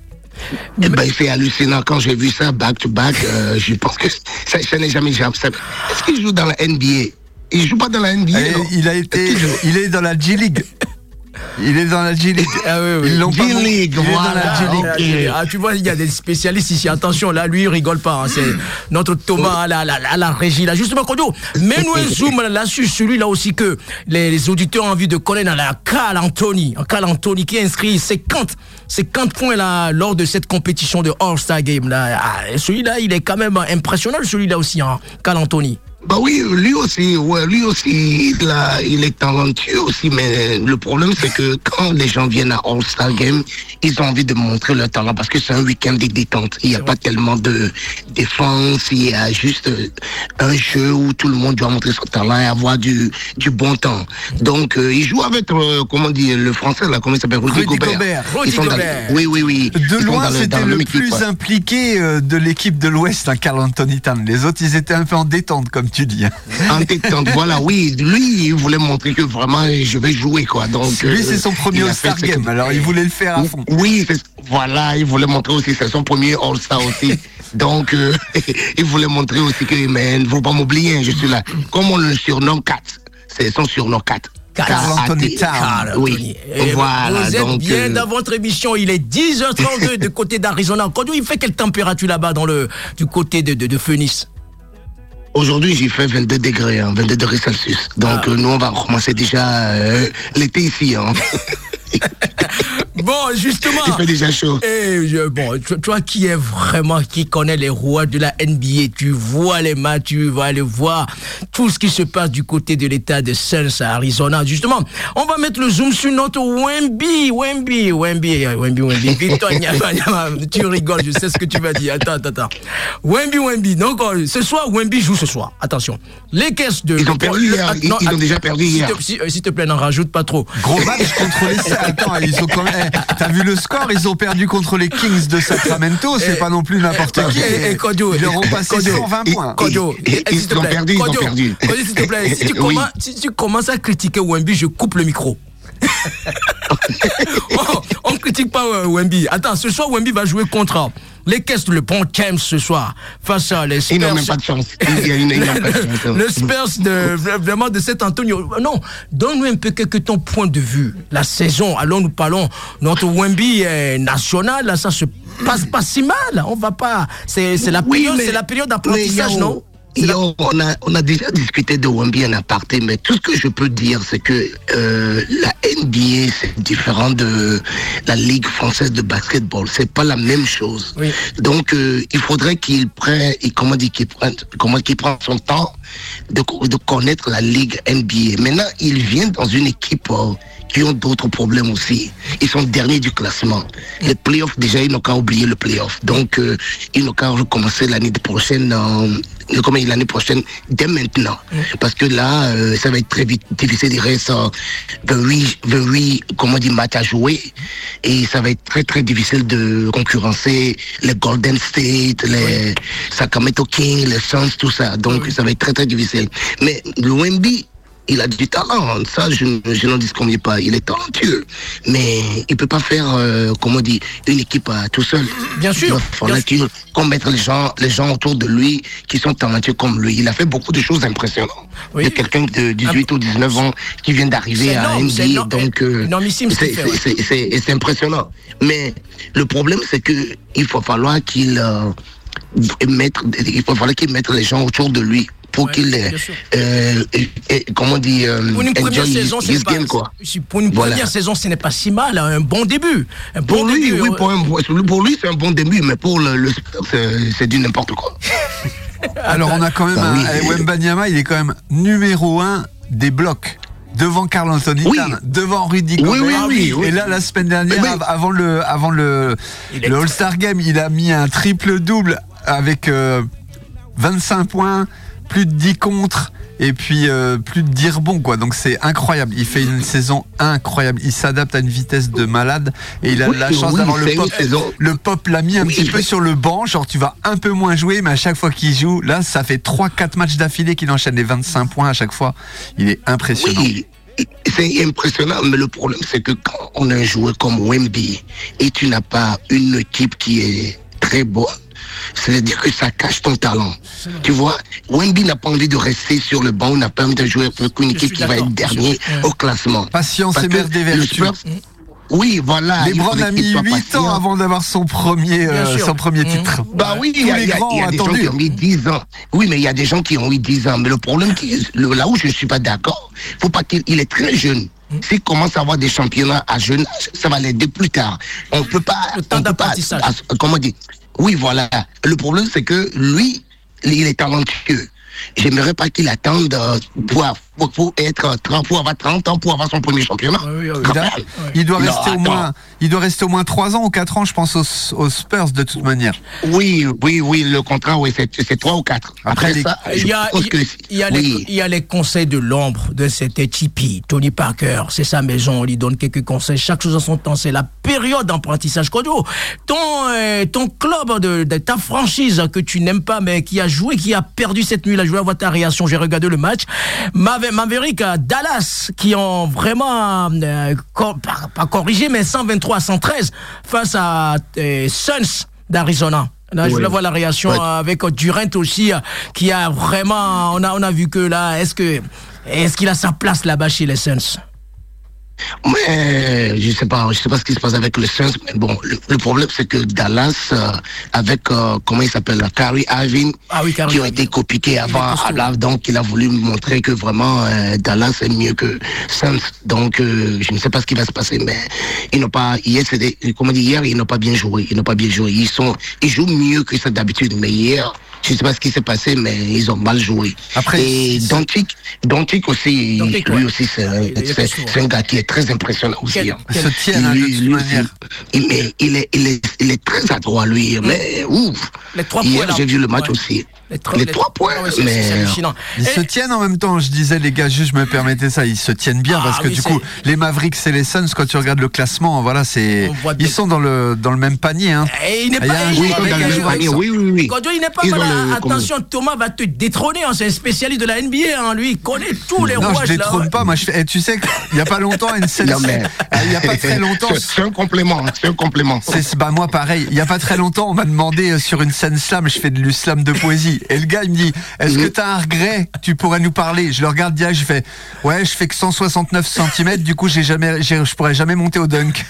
Eh ben, c'est hallucinant. Quand j'ai vu ça back to back, euh, je pense que ça, ça n'est jamais jamais. Est-ce qu'il joue dans la NBA Il joue pas dans la NBA. Et non? il a été, il est dans la G League. Il est dans la G League. Ah oui, oui. Ils l'ont pas. League, Il est dans la. G League. Ok. Ah, tu vois, il y a des spécialistes ici. Attention, là, lui, il rigole pas. hein. C'est notre Thomas à la, la, la, la régie, là. Justement, Kodio, mets-nous un zoom là-dessus, celui-là aussi que les, les auditeurs ont envie de connaître, là, Carl Anthony. Carl Anthony qui a inscrit 50, 50 points, là, lors de cette compétition de All-Star Game, là. Ah, celui-là, il est quand même impressionnant, celui-là aussi, hein, Carl Anthony. Bah oui, lui aussi, ouais, lui aussi, il, a, il est talentueux aussi, mais le problème c'est que quand les gens viennent à All-Star Game, ils ont envie de montrer leur talent parce que c'est un week-end de détente. Il n'y a pas tellement de défense, il y a juste euh, un jeu où tout le monde doit montrer son talent et avoir du, du bon temps. Donc, euh, il joue avec, euh, comment dire, le français là, comment il s'appelle? Rudy, Rudy Gobert. Gobert. Ils Rudy dans- Gobert. oui, oui, oui. De Ils sont loin, c'était le plus ouais. impliqué de l'équipe de l'Ouest, un Carl Anthony Town. Les autres, ils étaient un peu en détente, comme tu dis. hein. Voilà, oui. Lui, il voulait montrer que vraiment, je vais jouer, quoi. Donc, Lui, euh, c'est son premier All-Star Game, alors il voulait le faire à fond. Oui, voilà, il voulait montrer aussi, c'est son premier All-Star aussi. Donc, euh, il voulait montrer aussi que, mais ne faut pas m'oublier, hein, je suis là. Comme on le surnomme 4, c'est son surnom 4. Carl Anthony Town. Carl Oui, Anthony. Et voilà. Vous êtes donc, bien euh, dans votre émission. Il est 10h32 de côté d'Arizona. Kodio, il fait quelle température là-bas dans le, du côté de, de, de Phoenix? Aujourd'hui, j'ai fait 22 degrés, hein, 22 degrés Celsius. Donc, Ah. euh, nous, on va commencer déjà euh, l'été ici. Hein. Bon, justement. il fait déjà chaud. Et je- bon, toi, qui es vraiment, qui connais les rois de la NBA, tu vois les matchs, tu vas aller voir tout ce qui se passe du côté de l'état de Suns à Arizona. Justement, on va mettre le zoom sur notre Wemby, Wemby, Wemby, Wemby, Wemby. Victor tu rigoles, je sais ce que tu vas dire. Attends, attends, attends. Wemby, Wemby. Donc, euh, ce soir, Wemby joue ce soir. Attention. Les caisses de. Ils ont perdu le- hier. ah, Ils- ils ont déjà perdu s'il hier. te- si- euh, S'il te plaît, n'en rajoute pas trop. Gros match contre les Attends, ils ont quand même. eh, T'as vu le score? Ils ont perdu contre les Kings de Sacramento. C'est Eh, pas non plus n'importe eh, qui. Kodio, Ils leur ont passé Kodio, 120 eh, points. Kodio, Ils- s'il ont perdu, ils ont perdu. S'il te plaît, si tu, Oui. commences, si tu commences à critiquer Wemby, je coupe le micro. oh, critique pas euh, Wemby. Attends, ce soir, Wemby va jouer contre les Caisses, le bon James ce soir, face à les Ils n'ont Spurs. même pas de chance. Hein. le Spurs de, vraiment de cet Antonio. Non, donne-nous un peu quelques ton point de vue. La saison, alors nous parlons, notre Wemby est national, là, ça se passe pas si mal. On va pas. C'est la période, c'est la période d'apprentissage, non? Yo, on, a, on a déjà discuté de Wemby en aparté, mais tout ce que je peux dire, c'est que euh, la NBA, c'est différent de la Ligue française de basketball. C'est pas la même chose. Oui. Donc, euh, il faudrait qu'il prenne, et comment dire, qu'il prenne, comment qu'il prenne son temps de, co- de connaître la Ligue NBA. Maintenant, il vient dans une équipe euh, qui ont d'autres problèmes aussi. Ils sont derniers du classement. Les playoffs, déjà, ils n'ont qu'à oublier le playoff. Donc, euh, ils n'ont qu'à recommencer l'année prochaine, euh, comment l'année prochaine, dès maintenant. Parce que là, euh, ça va être très vite difficile. Il reste euh, 28, 28, comment dire, matchs à jouer. Et ça va être très, très difficile de concurrencer les Golden State, les Sacramento Kings, les Suns, tout ça. Donc, ça va être très, très difficile. Mais Wemby, il a du talent, ça je, je n'en disconviens pas, il est talentueux, mais il peut pas faire, euh, comment dire, une équipe à tout seul. Bien sûr, Il va falloir les gens, les gens autour de lui qui sont talentueux comme lui. Il a fait beaucoup de choses impressionnantes. Oui. Il y a quelqu'un de 18 ou 19 ans qui vient d'arriver à NBA, donc euh, c'est ouais. impressionnant. Mais le problème c'est que il faut falloir qu'il euh, mettre, il faut falloir qu'il mette les gens autour de lui pour Ouais, qu'il sûr. euh, et- et- comment dire euh, Pour une première saison, his- pas. game, quoi. si- Pour une Voilà. première saison, ce n'est pas si mal. hein, Un bon début. Un bon Pour lui, début, oui, euh, pour, un- pour lui, c'est un bon début, mais pour le, le Spurs, c'est- du n'importe quoi. Alors on a quand même Bah un, oui. eh, Wembanyama, il est quand même numéro un des blocs. Devant Carl Anthony Oui. Devant Rudy Gobert. oui, oui, oui. Et là, la semaine dernière, Mais- avant le, avant le, All-Star Game, il a mis un triple-double avec euh, 25 points, plus de 10 contre et puis euh, plus de 10 rebonds quoi. Donc c'est incroyable. Il fait une saison incroyable. Il s'adapte à une vitesse de malade et il a Oui, la chance oui, d'avoir le pop. Le pop l'a mis un Oui, petit peu sur le banc, genre tu vas un peu moins jouer, mais à chaque fois qu'il joue, là ça fait 3-4 matchs d'affilée qu'il enchaîne les 25 points à chaque fois. Il est impressionnant. C'est impressionnant, mais le problème, c'est que quand on a un joueur comme Wemby et tu n'as pas une équipe qui est très bonne, C'est-à-dire que ça cache ton talent. Tu vois, Wemby n'a pas envie de rester sur le banc, n'a pas envie de jouer avec une Je équipe suis qui va être dernier au classement. Patience Parce et mère des le vertus. Spurs- oui, voilà. il Lebron a mis soit 8 patient. ans avant d'avoir son premier, euh, son premier Mhm. titre. Bah oui, Tous il y a, y y des gens qui ont mis 10 ans. Oui, mais il y a des gens qui ont eu 10 ans. Mais le problème, qui, le- là où je ne suis pas d'accord, faut pas qu'il il est très jeune. Hmm. S'il commence à avoir des championnats à jeune âge, ça va l'aider plus tard. On peut pas. Le temps on peut pas- d'apprentissage. Comment dire Oui, voilà. Le problème, c'est que lui, il est talentueux. J'aimerais pas qu'il attende euh, pour, pour, pour être euh, 30, pour avoir 30 ans pour avoir son premier championnat. Oui, oui, oui. Quand Il, doit Non, rester au moins, il doit rester au moins 3 ans ou 4 ans, je pense, aux, aux Spurs de toute manière. Oui, oui, oui, le contrat, oui, c'est c'est 3 ou 4. Après, Après, les- ça, Il y, a, pense il, que- il y a les, oui. il y a les conseils de l'ombre de cet Tipeee. Tony Parker, c'est sa maison, on lui donne quelques conseils. Chaque chose en son temps, c'est la période d'apprentissage. Kodo, ton, euh, ton club, de, de ta franchise que tu n'aimes pas, mais qui a joué, qui a perdu cette nuit, là, je voulais avoir ta réaction. J'ai regardé le match. Mave- Maverick, à Dallas, qui ont vraiment, euh, pas, pas corrigé, mais 123 à 113 face à euh, Suns d'Arizona. Là, je Ouais. voulais voir la réaction Ouais. euh, avec euh, Durant aussi, euh, qui a vraiment. On a, on a vu que là, est-ce que. Est-ce qu'il a sa place là-bas chez les Suns? Mais je sais pas, je sais pas ce qui se passe avec le Suns. Mais bon, le, le problème c'est que Dallas, euh, avec euh, comment il s'appelle, Kyrie Irving, Ah oui, qui ont été copiqués avant, là, donc il a voulu montrer que vraiment euh, Dallas est mieux que Suns. Donc je ne sais pas ce qui va se passer, mais ils n'ont pas hier, c'était comment dire hier, ils n'ont pas bien joué, ils n'ont pas bien joué. Ils sont, ils jouent mieux que ça d'habitude, mais hier. Je ne sais pas ce qui s'est passé, mais ils ont mal joué. Après, et Dontic aussi, lui ouais. aussi, c'est un, gars qui est très impressionnant aussi. Quel- hein. Se hein, de Lui-. Il, mais il, est, il, est, il est très adroit, lui. Mais ouf. Les trois Hier, j'ai vu le match Ouais. aussi. Les, Les trois points, Ah ouais, mais- c'est hallucinant. Ils Et- se tiennent en même temps, je disais les gars, juste je me permettais ça, ils se tiennent bien Ah parce que oui, du coup, les Mavericks et les Suns, quand tu regardes le classement, voilà, c'est ils sont dans le dans le même panier. Hein. Et il n'est Il y a pas. un il joueur est- Oui, dans il le même panier, oui, oui, oui. Kojo, il n'est pas hein. Attention, Thomas va te détrôner. hein. C'est un spécialiste de la NBA. hein. Lui, il connaît tous les Non, rouages. je là. détrône pas. Moi, je fais. eh, tu sais qu'il y a pas longtemps, à une scène, Non, mais- il y a pas très longtemps. C'est- un complément, c'est un complément. Bah moi pareil. Il y a pas très longtemps, on m'a demandé euh, sur une scène slam, je fais de l'islam de poésie, et le gars il me dit, est-ce que t'as un regret? Tu pourrais nous parler. Je le regarde direct, je fais, ouais, je fais que 169 cm, du coup j'ai jamais, je pourrais jamais monter au dunk.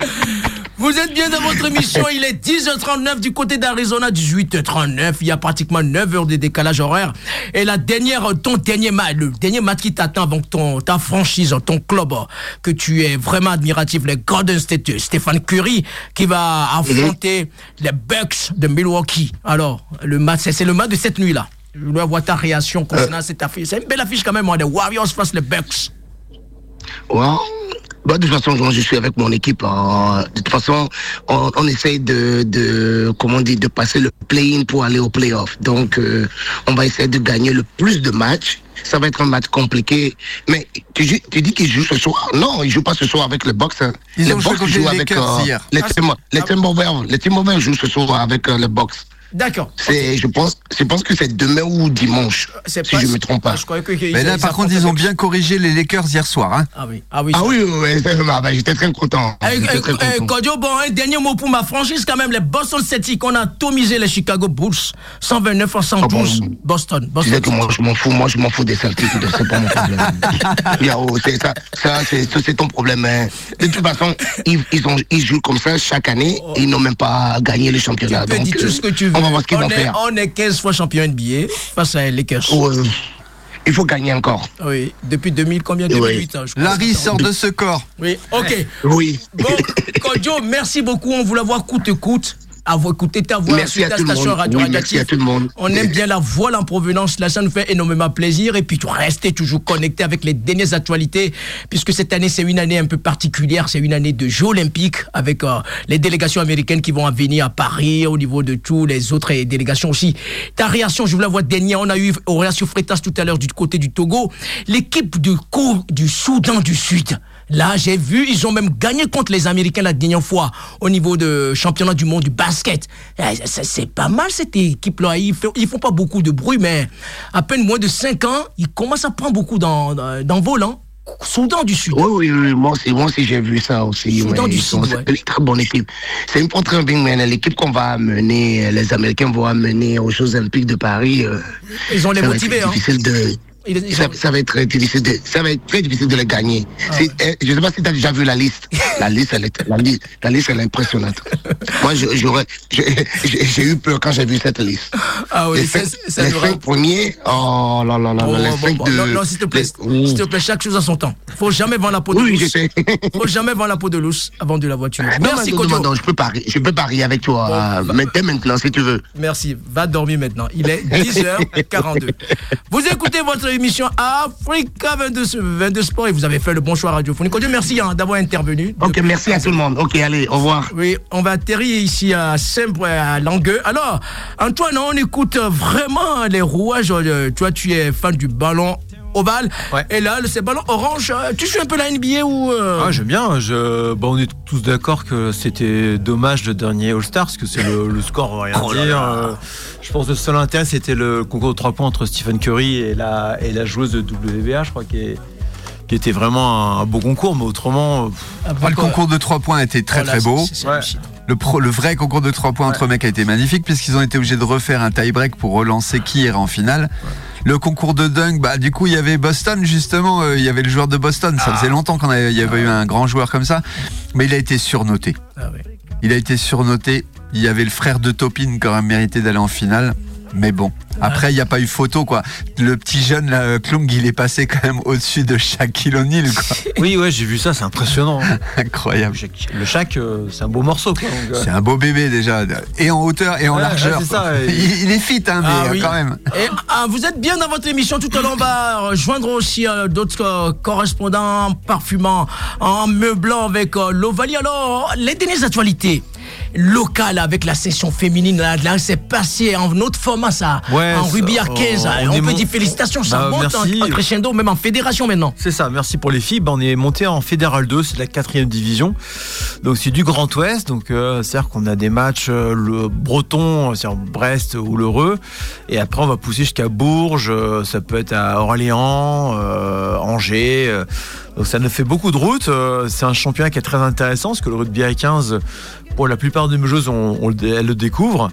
Vous êtes bien dans votre émission, il est 10h39 du côté d'Arizona, 18h39, il y a pratiquement 9 heures de décalage horaire. Et la dernière, ton dernier match, le dernier match qui t'attend avant que ton, ta franchise, ton club, que tu es vraiment admiratif, les Golden State, Stéphane Curry, qui va affronter les Bucks de Milwaukee. Alors, le match, c'est le match de cette nuit-là. Je voulais avoir ta réaction concernant cette affiche. C'est une belle affiche quand même, hein, les Warriors face les Bucks. Ouais. Bah, de toute façon, moi, je suis avec mon équipe. hein. De toute façon, on, on essaye de, de, comment dire, de passer le play-in pour aller au play-off. Donc, euh, on va essayer de gagner le plus de matchs. Ça va être un match compliqué. Mais tu, dis- tu dis qu'ils jouent ce soir? Non, ils jouent pas ce soir avec le Box. hein. Ils les contre jouent les avec euh, les, Tim- les ah. Timberwolves. Les Timberwolves jouent ce soir avec euh, le Box. D'accord. C'est, je pense, je pense que c'est demain ou dimanche, C'est si je me trompe pas. Ah, je croyais que- Mais là, par contre, ils ont bien corrigé les Lakers hier soir. Hein. Ah oui, ah oui. Ah oui, oui, oui, c'est- ah ben, j'étais très content. Eh, J'étais eh, eh. Kodio, bon, un dernier mot pour ma franchise quand même, les Boston Celtics, on a atomisé les Chicago Bulls, 129 à 112, Ah bon Boston. Tu Boston que moi je m'en fous, moi je m'en fous des Celtics, c'est pas mon problème. Yao, c'est ça, ça c'est ça, c'est ton problème. hein. De toute façon, ils, ils, ont, ils jouent comme ça chaque année, et ils n'ont même pas gagné le championnat. Tu peux Donc, dire tout euh, ce que tu veux. On va voir ce qu'ils on, vont est, faire. on est 15 fois champion NBA face à les Lakers. Il faut gagner encore. Oui, depuis 2000, combien? 2008 hein, je crois. Larry sort de ce corps. Oui, ok. Oui. Bon, Kodio, merci beaucoup. On voulait voir coûte-coûte. Avoir écouté ta voix Merci à ta tout le station radio Oui, merci à tout le monde. On aime bien la voix, en provenance. Là, ça nous fait énormément plaisir. Et puis, tu restes toujours connecté avec les dernières actualités, puisque cette année, c'est une année un peu particulière. C'est une année de Jeux olympiques avec euh, les délégations américaines qui vont venir à Paris, au niveau de tous les autres délégations aussi. Ta réaction, je voulais la voir dernière. On a eu Horacio Freitas tout à l'heure du côté du Togo. L'équipe du, du Soudan du Sud. Là, j'ai vu, ils ont même gagné contre les Américains la dernière fois au niveau de championnat du monde du basket. Eh, C'est pas mal cette équipe-là. Ils ils font pas beaucoup de bruit, mais à peine moins de 5 ans, ils commencent à prendre beaucoup d'en- d'en- d'envol. Hein. Soudan du Sud. Oui, oui, oui, moi aussi, moi aussi j'ai vu ça aussi. Soudan du Sud, C'est une très bonne équipe. C'est une très mais l'équipe qu'on va amener, les Américains vont amener aux Jeux Olympiques de Paris. euh, Ils ont les motivés. Hein. difficile de. Ça, va être très difficile de, ça va être très difficile de les gagner. Ah eh, je ne sais pas si tu as déjà vu la liste. La liste, elle est, la liste, la liste, elle est impressionnante. Moi, j'aurais, j'ai eu peur quand j'ai vu cette liste. Ah oui, les cinq, ça les nous cinq premiers, oh là là là, là, les bon, cinq bon, de. non, non, s'il te plaît, les- s'il te plaît, chaque chose à son temps. Faut jamais vendre la peau de Oui, sais. Faut jamais vendre la peau de l'ours avant de la voiture. Non, Merci, non, non, non, je peux parier, je peux parier avec toi. Bon, euh, bah- dès maintenant, si tu veux. Merci. Va dormir maintenant. Il est 10h42. Vous écoutez votre émission Africa 22, 22 Sport et vous avez fait le bon choix radiophonique. Kojo, merci hein, d'avoir intervenu. Ok, merci à tout le monde. Ok, allez, au revoir. Oui, on va atterrir ici à Saint-Bray, à Langueux. Alors, Antoine, on écoute vraiment les rouages. euh, Toi, tu es fan du ballon ovale. Ouais. Et là, ces ballons orange, euh, tu suis un peu la NBA ou... euh, Ah, j'aime bien. Je... Bon, on est tous d'accord que c'était dommage le dernier All-Star, parce que c'est le, le score, on va rien Oh dire. là. Euh, Je pense que le seul intérêt, c'était le concours de 3 points entre Stephen Curry et la, et la joueuse de WBA, je crois, qui, est- qui était vraiment un, beau concours, mais autrement, Enfin, le concours de 3 points était très voilà, très beau. Ouais. Le, pro- le vrai concours de 3 points entre mecs a été magnifique puisqu'ils ont été obligés de refaire un tie-break pour relancer qui en finale. Le concours de dunk, bah du coup il y avait Boston justement, euh, il y avait le joueur de Boston. Ça faisait longtemps qu'on avait, il y avait eu un grand joueur comme ça, mais il a été surnoté. Ah. Il a été surnoté. Il y avait le frère de Topin qui aurait mérité d'aller en finale. Mais bon, après, il n'y a pas eu photo, quoi. Le petit jeune, là, Klung, il est passé quand même au-dessus de Shaquille O'Neal, quoi. oui, ouais, j'ai vu ça, c'est impressionnant. Incroyable. Le Shaq, euh, c'est un beau morceau, quoi. euh, C'est un beau bébé, déjà. Et en hauteur et en Ouais, largeur. ouais, c'est ça, quoi. ouais. il, il est fit, hein, mais Ah oui. quand même. Et ah, vous êtes bien dans votre émission. Tout à l'heure, on va rejoindre aussi euh, d'autres euh, correspondants parfumants en meublant avec euh, l'Ovalie. Alors, les dernières actualités locales avec la session féminine, là, là c'est passé en autre format, ça. Ouais, en rugby à on- 15. hein. on peut mon- dire félicitations, ça Bah, monte en, crescendo, même en fédération maintenant. C'est ça, merci pour les filles. Ben, on est monté en Fédéral 2, c'est la quatrième division. Donc c'est du Grand Ouest. Donc euh, c'est-à-dire qu'on a des matchs euh, le breton, c'est-à-dire Brest ou l'Heureux. Et après on va pousser jusqu'à Bourges, euh, ça peut être à Orléans, euh, Angers. Donc ça nous fait beaucoup de routes. Euh, c'est un championnat qui est très intéressant parce que le rugby à 15, pour la plupart de mes joueuses, elles le découvrent.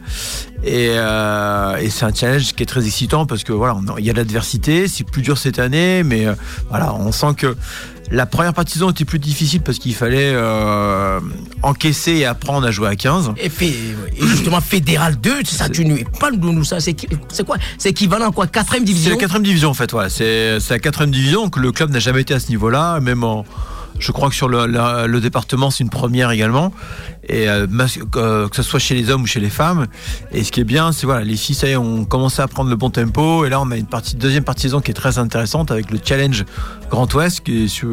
Et, euh, et c'est un challenge qui est très excitant parce que voilà, il y a l'adversité, c'est plus dur cette année, mais euh, voilà, on sent que la première partie de était plus difficile parce qu'il fallait euh, encaisser et apprendre à jouer à 15. Et, fait, et justement, Fédéral 2, c'est ça, tu nous parles de nous ça. C'est c'est quoi? C'est équivalent à quoi? Quatrième C'est division? la quatrième division en fait, voilà. C'est c'est la quatrième division, donc le club n'a jamais été à ce niveau-là, même en. Je crois que sur le, département, c'est une première également, et euh, euh, que ce soit chez les hommes ou chez les femmes. Et ce qui est bien, c'est voilà, les filles, ça y est, ont commencé à prendre le bon tempo, et là, on a une deuxième partie saison qui est très intéressante avec le challenge Grand Ouest, qui est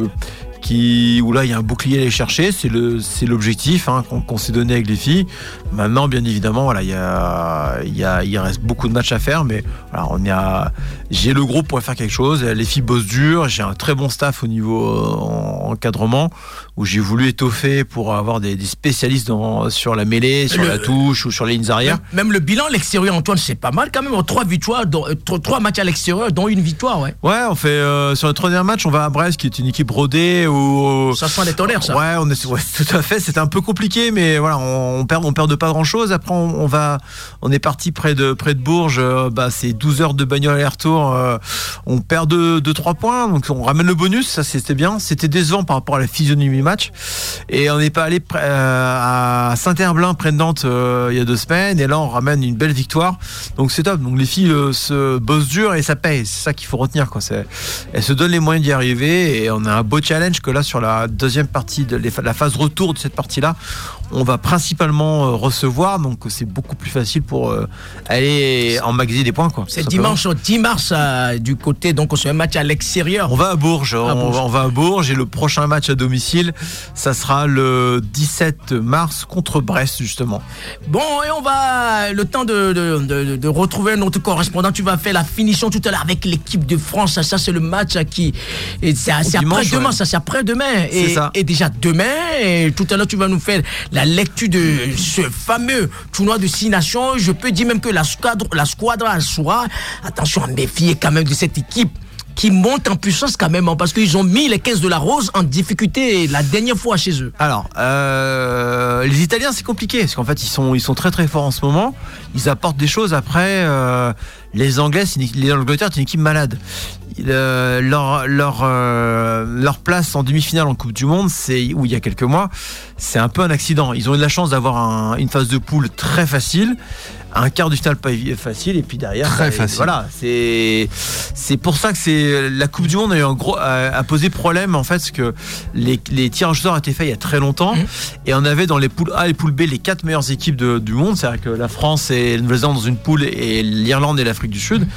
où là il y a un bouclier à aller chercher, c'est l'objectif hein, qu'on, s'est donné avec les filles. Maintenant, bien évidemment, voilà, il reste beaucoup de matchs à faire, mais on j'ai le groupe pour faire quelque chose. Les filles bossent dur. J'ai un très bon staff au niveau en- encadrement où j'ai voulu étoffer pour avoir des, des spécialistes dans, sur la mêlée, sur Le- la touche ou sur les lignes arrière. Même, même le bilan à l'extérieur, Antoine, c'est pas mal quand même. Trois victoires, dont- euh, trois, trois matchs à l'extérieur, dont une victoire, ouais. Ouais, on fait euh, sur le troisième match, on va à Brest, qui est une équipe rodée. Où, Ça sent les tonnerres, ça. Ouais, on est, ouais, tout à fait. C'était un peu compliqué, mais voilà, on, on perd, on perd de pas grand chose. Après, on, on va, on est parti près de près de Bourges. euh, bah, c'est 12 heures de bagnole aller-retour. euh, on perd de, de 3 points, donc on ramène le bonus. Ça, c'était bien. C'était décevant par rapport à la physionomie match. Et on n'est pas allé euh, à Saint-Herblain, près de Nantes, euh, il y a deux semaines. Et là, on ramène une belle victoire. Donc c'est top. Donc les filles euh, se bossent dur et ça paye. C'est ça qu'il faut retenir. Quoi. C'est- Elles se donnent les moyens d'y arriver. Et on a un beau challenge que là, sur la deuxième partie, de la phase retour de cette partie-là, on va principalement euh, recevoir. Donc c'est beaucoup plus facile pour euh, aller emmagasiner des points. C'est dimanche au 10 mars euh, du côté, donc c'est un match à l'extérieur. On va à Bourges, on, Bourges. va- on va à Bourges et le prochain match à domicile, ça sera le 17 mars contre Brest justement. Bon, et on va, le temps de, de, de- de retrouver notre correspondant, tu vas faire la finition tout à l'heure avec l'équipe de France. Ça, c'est le match qui. C'est après-demain, ouais. ça, c'est après-demain. Et, et déjà demain, et tout à l'heure, tu vas nous faire la lecture de ce fameux tournoi de six nations. Je peux dire même que la squadre, la squadra attention à méfier quand même de cette équipe qui montent en puissance quand même, hein, parce qu'ils ont mis les 15 de la Rose en difficulté la dernière fois chez eux. Alors, euh, les Italiens, c'est compliqué parce qu'en fait, ils sont, ils sont très très forts en ce moment. Ils apportent des choses. Après, euh, les Anglais, l'Angleterre, c'est une équipe malade. Euh, leur, leur, euh, leur place en demi-finale en Coupe du Monde, c'est où il y a quelques mois, c'est un peu un accident. Ils ont eu la chance d'avoir un- une phase de poule très facile, un quart du évi- facile, et puis derrière, Très ça- facile. Voilà, c'est c'est pour ça que c'est la Coupe du Monde a eu un gros a, a posé problème en fait, parce que les, les tirages sort étaient faits il y a très longtemps, et on avait dans les poules A et poules B les quatre meilleures équipes de- du monde, c'est-à-dire que la France et la Nouvelle-Zélande dans une poule et l'Irlande et l'Afrique du Sud.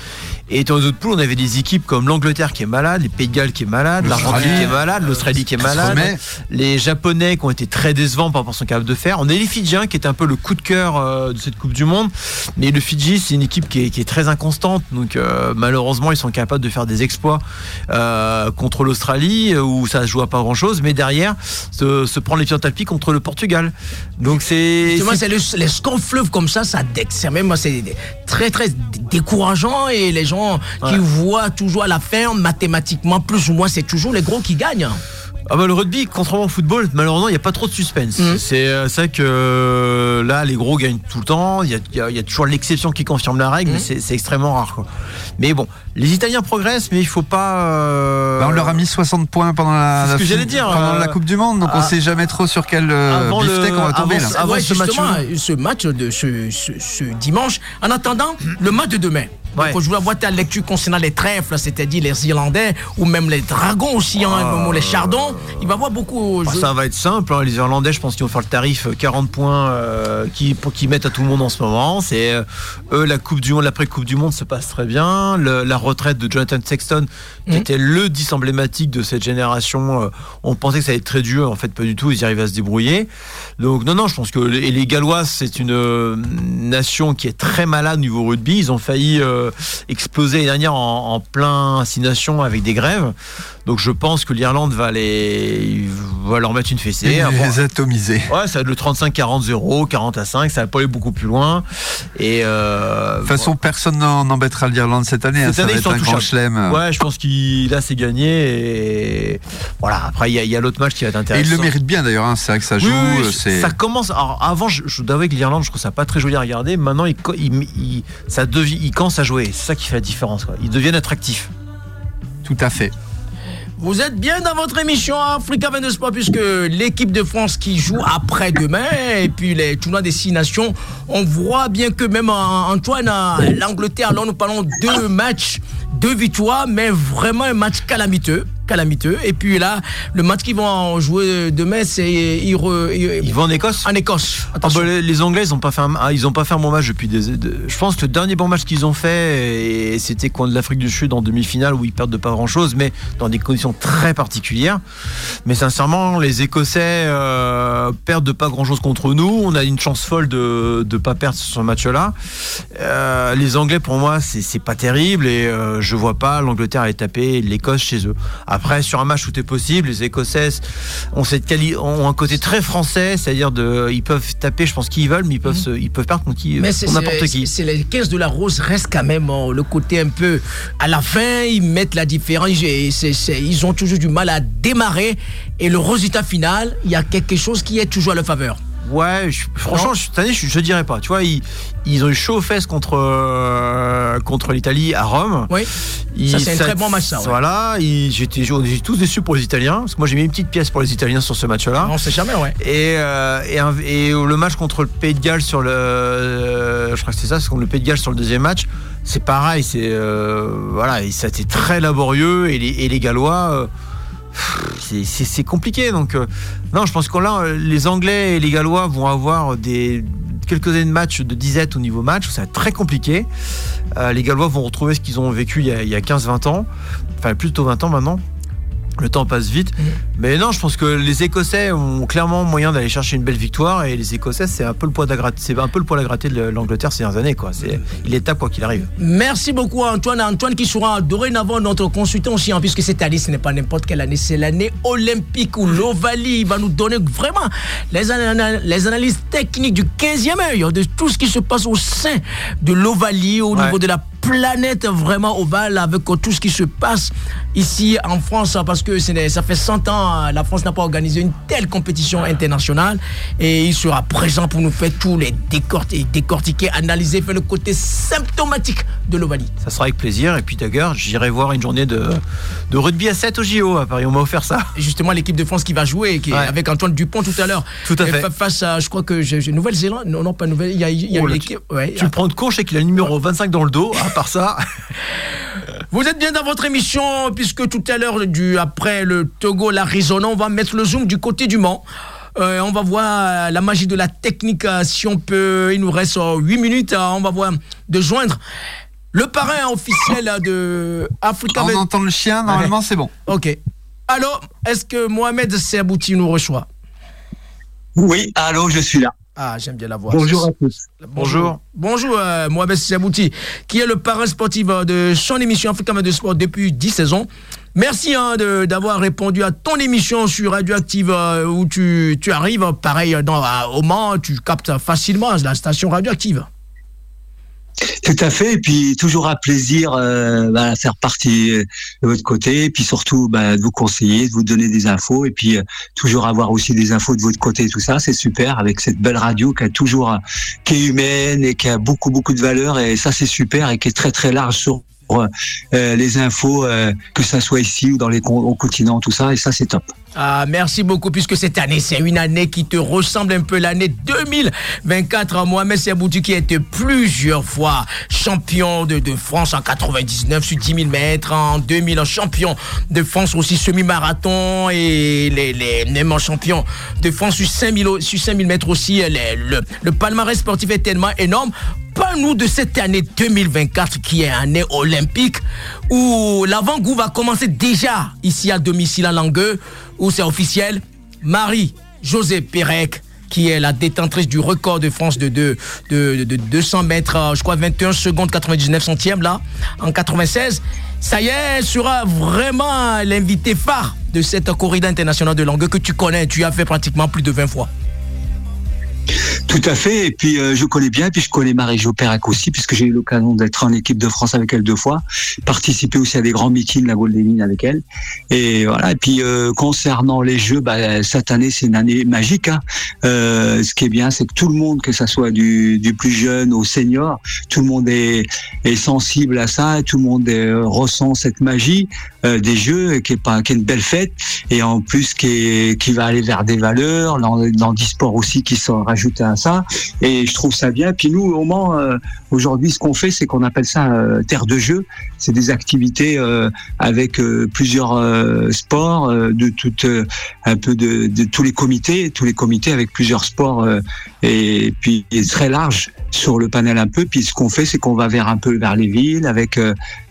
Et dans les autres poules, on avait des équipes comme l'Angleterre qui est malade, les Pays de Galles qui est malade, l'Argentine L'Australie. qui est malade, l'Australie qui est malade, les Japonais qui ont été très décevants par rapport à ce qu'ils sont capables de faire. On a les Fidjiens qui est un peu le coup de cœur euh, de cette Coupe du Monde. Mais le Fidji, c'est une équipe qui est, qui est très inconstante. Donc euh, malheureusement, ils sont capables de faire des exploits euh, contre l'Australie où ça se joue à pas grand-chose. Mais derrière, se, se prendre les pieds en tapis contre le Portugal. Donc c'est... Justement, c'est- c'est le- les scores fleuves comme ça, ça c'est même c'est très très décourageant et les gens qui Ouais. voient toujours à la fin mathématiquement plus ou moins c'est toujours les gros qui gagnent. Ah bah le rugby, contrairement au football, malheureusement, il n'y a pas trop de suspense. Mhm. C'est euh, ça que euh, là, les gros gagnent tout le temps. Il y a, il y a- il y a toujours l'exception qui confirme la règle, mais c'est c'est extrêmement rare. Quoi. Mais bon, les Italiens progressent, mais il faut pas. euh, Bah, on leur a mis 60 points pendant la, C'est ce la que fi- j'allais dire, pendant euh, la Coupe du Monde, donc on ah, sait jamais trop sur quel euh, avant le- on va tomber. avant là. avant Ouais, ce justement, match-là. ce match de ce, ce- ce dimanche. En attendant, le match de demain. Ouais. Donc, je voulais avoir ta lecture concernant les trèfles, c'est-à-dire les Irlandais ou même les dragons aussi, hein, Ah. les chardons. Il va y avoir beaucoup. bah, je- ça va être simple. hein. Les Irlandais, je pense qu'ils vont faire le tarif euh, 40 points euh, qui, pour qu'ils mettent à tout le monde en ce moment. C'est euh, eux la Coupe du Monde, l'après Coupe du Monde se passe très bien. Le- la retraite de Jonathan Sexton, qui Mhm. était le 10 emblématique de cette génération, euh, on pensait que ça allait être très dur. En fait, pas du tout. Ils arrivent à se débrouiller. Donc non, non, je pense que les, et les Gallois, c'est une euh, nation qui est très malade au niveau rugby. Ils ont failli euh, exploser l'année dernière en, en plein avec des grèves. Donc je pense que l'Irlande va les va leur mettre une fessée. Et Après, les atomiser. Ouais, ça va être le 35-40-0, 40 à 5, ça va pas aller beaucoup plus loin. Et euh, De toute façon, personne n'embêtera l'Irlande cette année. hein, Cette ça année, va ils sont être un grand chelem. Ouais, je pense qu'il là c'est gagné et voilà. Après il y a, l'autre match qui va être Et intéressant. il le mérite bien d'ailleurs, hein, c'est vrai que ça joue. oui, oui, c'est ça commence. Alors avant, je, je dois avouer que l'Irlande, je trouve ça pas très joli à regarder. Maintenant, il, il, il- ça devient, il commence à jouer. C'est ça qui fait la différence. Quoi. Ils deviennent attractifs. tout à fait. Vous êtes bien dans votre émission Africa 22 Sport puisque l'équipe de France qui joue après-demain et puis les tournois des six nations, on voit bien que même Antoine, l'Angleterre, là nous parlons deux matchs, deux victoires, mais vraiment un match calamiteux. Calamiteux. Et puis là, le match qu'ils vont jouer demain, c'est ils ils- vont en Écosse. en Écosse. Ah bah, les, les Anglais, ils ont pas fait un, ah, ils ont pas fait un bon match depuis des. de- je pense que le dernier bon match qu'ils ont fait, c'était contre l'Afrique du Sud en demi-finale où ils perdent de pas grand-chose, mais dans des conditions très particulières. Mais sincèrement, les Écossais euh, perdent de pas grand-chose contre nous. On a une chance folle de de pas perdre ce match-là. Euh, les Anglais, pour moi, c'est c'est pas terrible et euh, je vois pas l'Angleterre aller taper l'Écosse chez eux. Après, sur un match où est possible, les Écossais ont cette quali ont un côté très français, c'est-à-dire de, ils peuvent taper, je pense qu'ils veulent, mais ils peuvent, se- ils peuvent perdre contre qui, Mais c'est contre n'importe c'est- qui. c'est les 15 de la rose reste quand même euh, le côté un peu à la fin ils mettent la différence c'est- c'est- ils ont toujours du mal à démarrer et le résultat final il y a quelque chose qui est toujours à leur faveur. Ouais, je- franchement, je- cette année, je, je dirais pas. Tu vois, ils, ils ont eu chaud aux fesses contre euh, contre l'Italie à Rome. Oui. Ils- Ça, c'est un très bon match, ça, ouais. Voilà, ils- j'étais, j'étais tous déçus pour les Italiens, parce que moi j'ai mis une petite pièce pour les Italiens sur ce match-là. On sait jamais ouais. Et, euh, et, un- et le match contre le Pays de Galles sur le, euh, je crois que c'est ça, c'est contre le Pays de Galles sur le deuxième match, c'est pareil, c'est voilà, ça a été très laborieux et les, et les Gallois, c'est- compliqué. Donc euh, non, je pense que là, euh, les Anglais et les Gallois vont avoir des quelques années de match de disette au niveau match, ça va être très compliqué. Euh, les Gallois vont retrouver ce qu'ils ont vécu il y a, a 15-20 ans, enfin plutôt 20 ans maintenant. Le temps passe vite. Mais non, je pense que les Écossais ont clairement moyen d'aller chercher une belle victoire et les Écossais, c'est un peu le poids à gratter, c'est un peu le poids à gratter de l'Angleterre ces dernières années, quoi. C'est, il est tape quoi qu'il arrive. Merci beaucoup Antoine. Antoine qui sera dorénavant notre consultant aussi, hein, puisque cette année, ce n'est pas n'importe quelle année, c'est l'année olympique où l'Ovalie va nous donner vraiment les, ana- les analyses techniques du 15e œil, de tout ce qui se passe au sein de l'Ovalie, au Ouais. niveau de la planète vraiment ovale avec tout ce qui se passe ici en France parce que ça fait 100 ans la France n'a pas organisé une telle compétition internationale et il sera présent pour nous faire tous les décortiquer, décortiquer analyser, faire le côté symptomatique de l'Ovalie. Ça sera avec plaisir. Et puis d'ailleurs, j'irai voir une journée de, de rugby à 7 au JO à Paris. On m'a offert ça. Justement l'équipe de France qui va jouer qui est Ouais. avec Antoine Dupont tout à l'heure. Tout à fait. fa- Face à, je crois que Nouvelle-Zélande, non, non, pas Nouvelle, il y a, il y a Oh une là, équipe. ouais. Tu le prends de con, je sais qu'il a le numéro 25 dans le dos. Part ça, Vous êtes bien dans votre émission, puisque tout à l'heure, du, après le Togo, l'Arizona, on va mettre le zoom du côté du Mans. Euh, on va voir euh, la magie de la technique. euh, Si on peut, il nous reste 8 minutes. on va voir de joindre le parrain officiel de Africa. On entend le chien, normalement c'est bon. Ok. Alors, est-ce que Mohamed Serbouti nous reçoit? Oui, allô, je suis là. Ah, j'aime bien la voix. Bonjour à tous. Bonjour. Bonjour, euh, Mohamed Siabouti, qui est le parrain sportif euh, de son émission Africa de Sport depuis 10 saisons. Merci hein, de- d'avoir répondu à ton émission sur Radioactive euh, où tu, tu arrives, pareil, dans, à- au Mans, tu captes facilement la station Radioactive. Tout à fait, et puis toujours un plaisir euh, bah, à faire partie euh, de votre côté, et puis surtout bah, de vous conseiller, de vous donner des infos, et puis euh, toujours avoir aussi des infos de votre côté, tout ça, c'est super avec cette belle radio qui a toujours, qui est humaine et qui a beaucoup beaucoup de valeur, et ça c'est super et qui est très très large sur les infos, euh, que ça soit ici ou dans les au continent, tout ça, et ça c'est top. Ah, merci beaucoup, puisque cette année, c'est une année qui te ressemble un peu l'année 2024. Mohamed Serbouti qui a été plusieurs fois champion de, de France en 99 sur 10 000 mètres, en 2000 champion de France aussi semi-marathon et les, les même champion de France sur 5000 au- sur 5000 mètres aussi. Le, le palmarès sportif est tellement énorme. Parle-nous de cette année 2024 qui est année olympique où l'avant-goût va commencer déjà ici à domicile à Langueux où c'est officiel. Marie-Josée Pérec qui est la détentrice du record de France de, de, de, de 200 mètres, euh, je crois 21 secondes 99 centièmes là, en 96. Ça y est, sera vraiment l'invité phare de cette corrida internationale de Langueux que tu connais, tu as fait pratiquement plus de 20 fois. Tout à fait. Et puis euh, je connais bien, puis je connais Marie-Jo Pérec aussi, puisque j'ai eu l'occasion d'être en équipe de France avec elle deux fois, participer aussi à des grands meetings la Golden Ligne avec elle. Et voilà. Et puis euh, concernant les Jeux, bah, cette année c'est une année magique. hein. Euh, ce qui est bien, c'est que tout le monde, que ça soit du, plus jeune au senior, tout le monde est, sensible à ça, tout le monde ressent cette magie des Jeux, et qui est une belle fête, et en plus qui va aller vers des valeurs, dans, dans du sport aussi qui sont rajoutés à ça. Et je trouve ça bien. Puis nous, au Mans, euh, aujourd'hui, ce qu'on fait, c'est qu'on appelle ça euh, terre de jeu. C'est des activités euh, avec euh, plusieurs sports, de toutes, un peu de, tous les comités, tous les comités avec plusieurs sports, et puis et très large sur le panel un peu. Puis ce qu'on fait, c'est qu'on va vers un peu vers les villes avec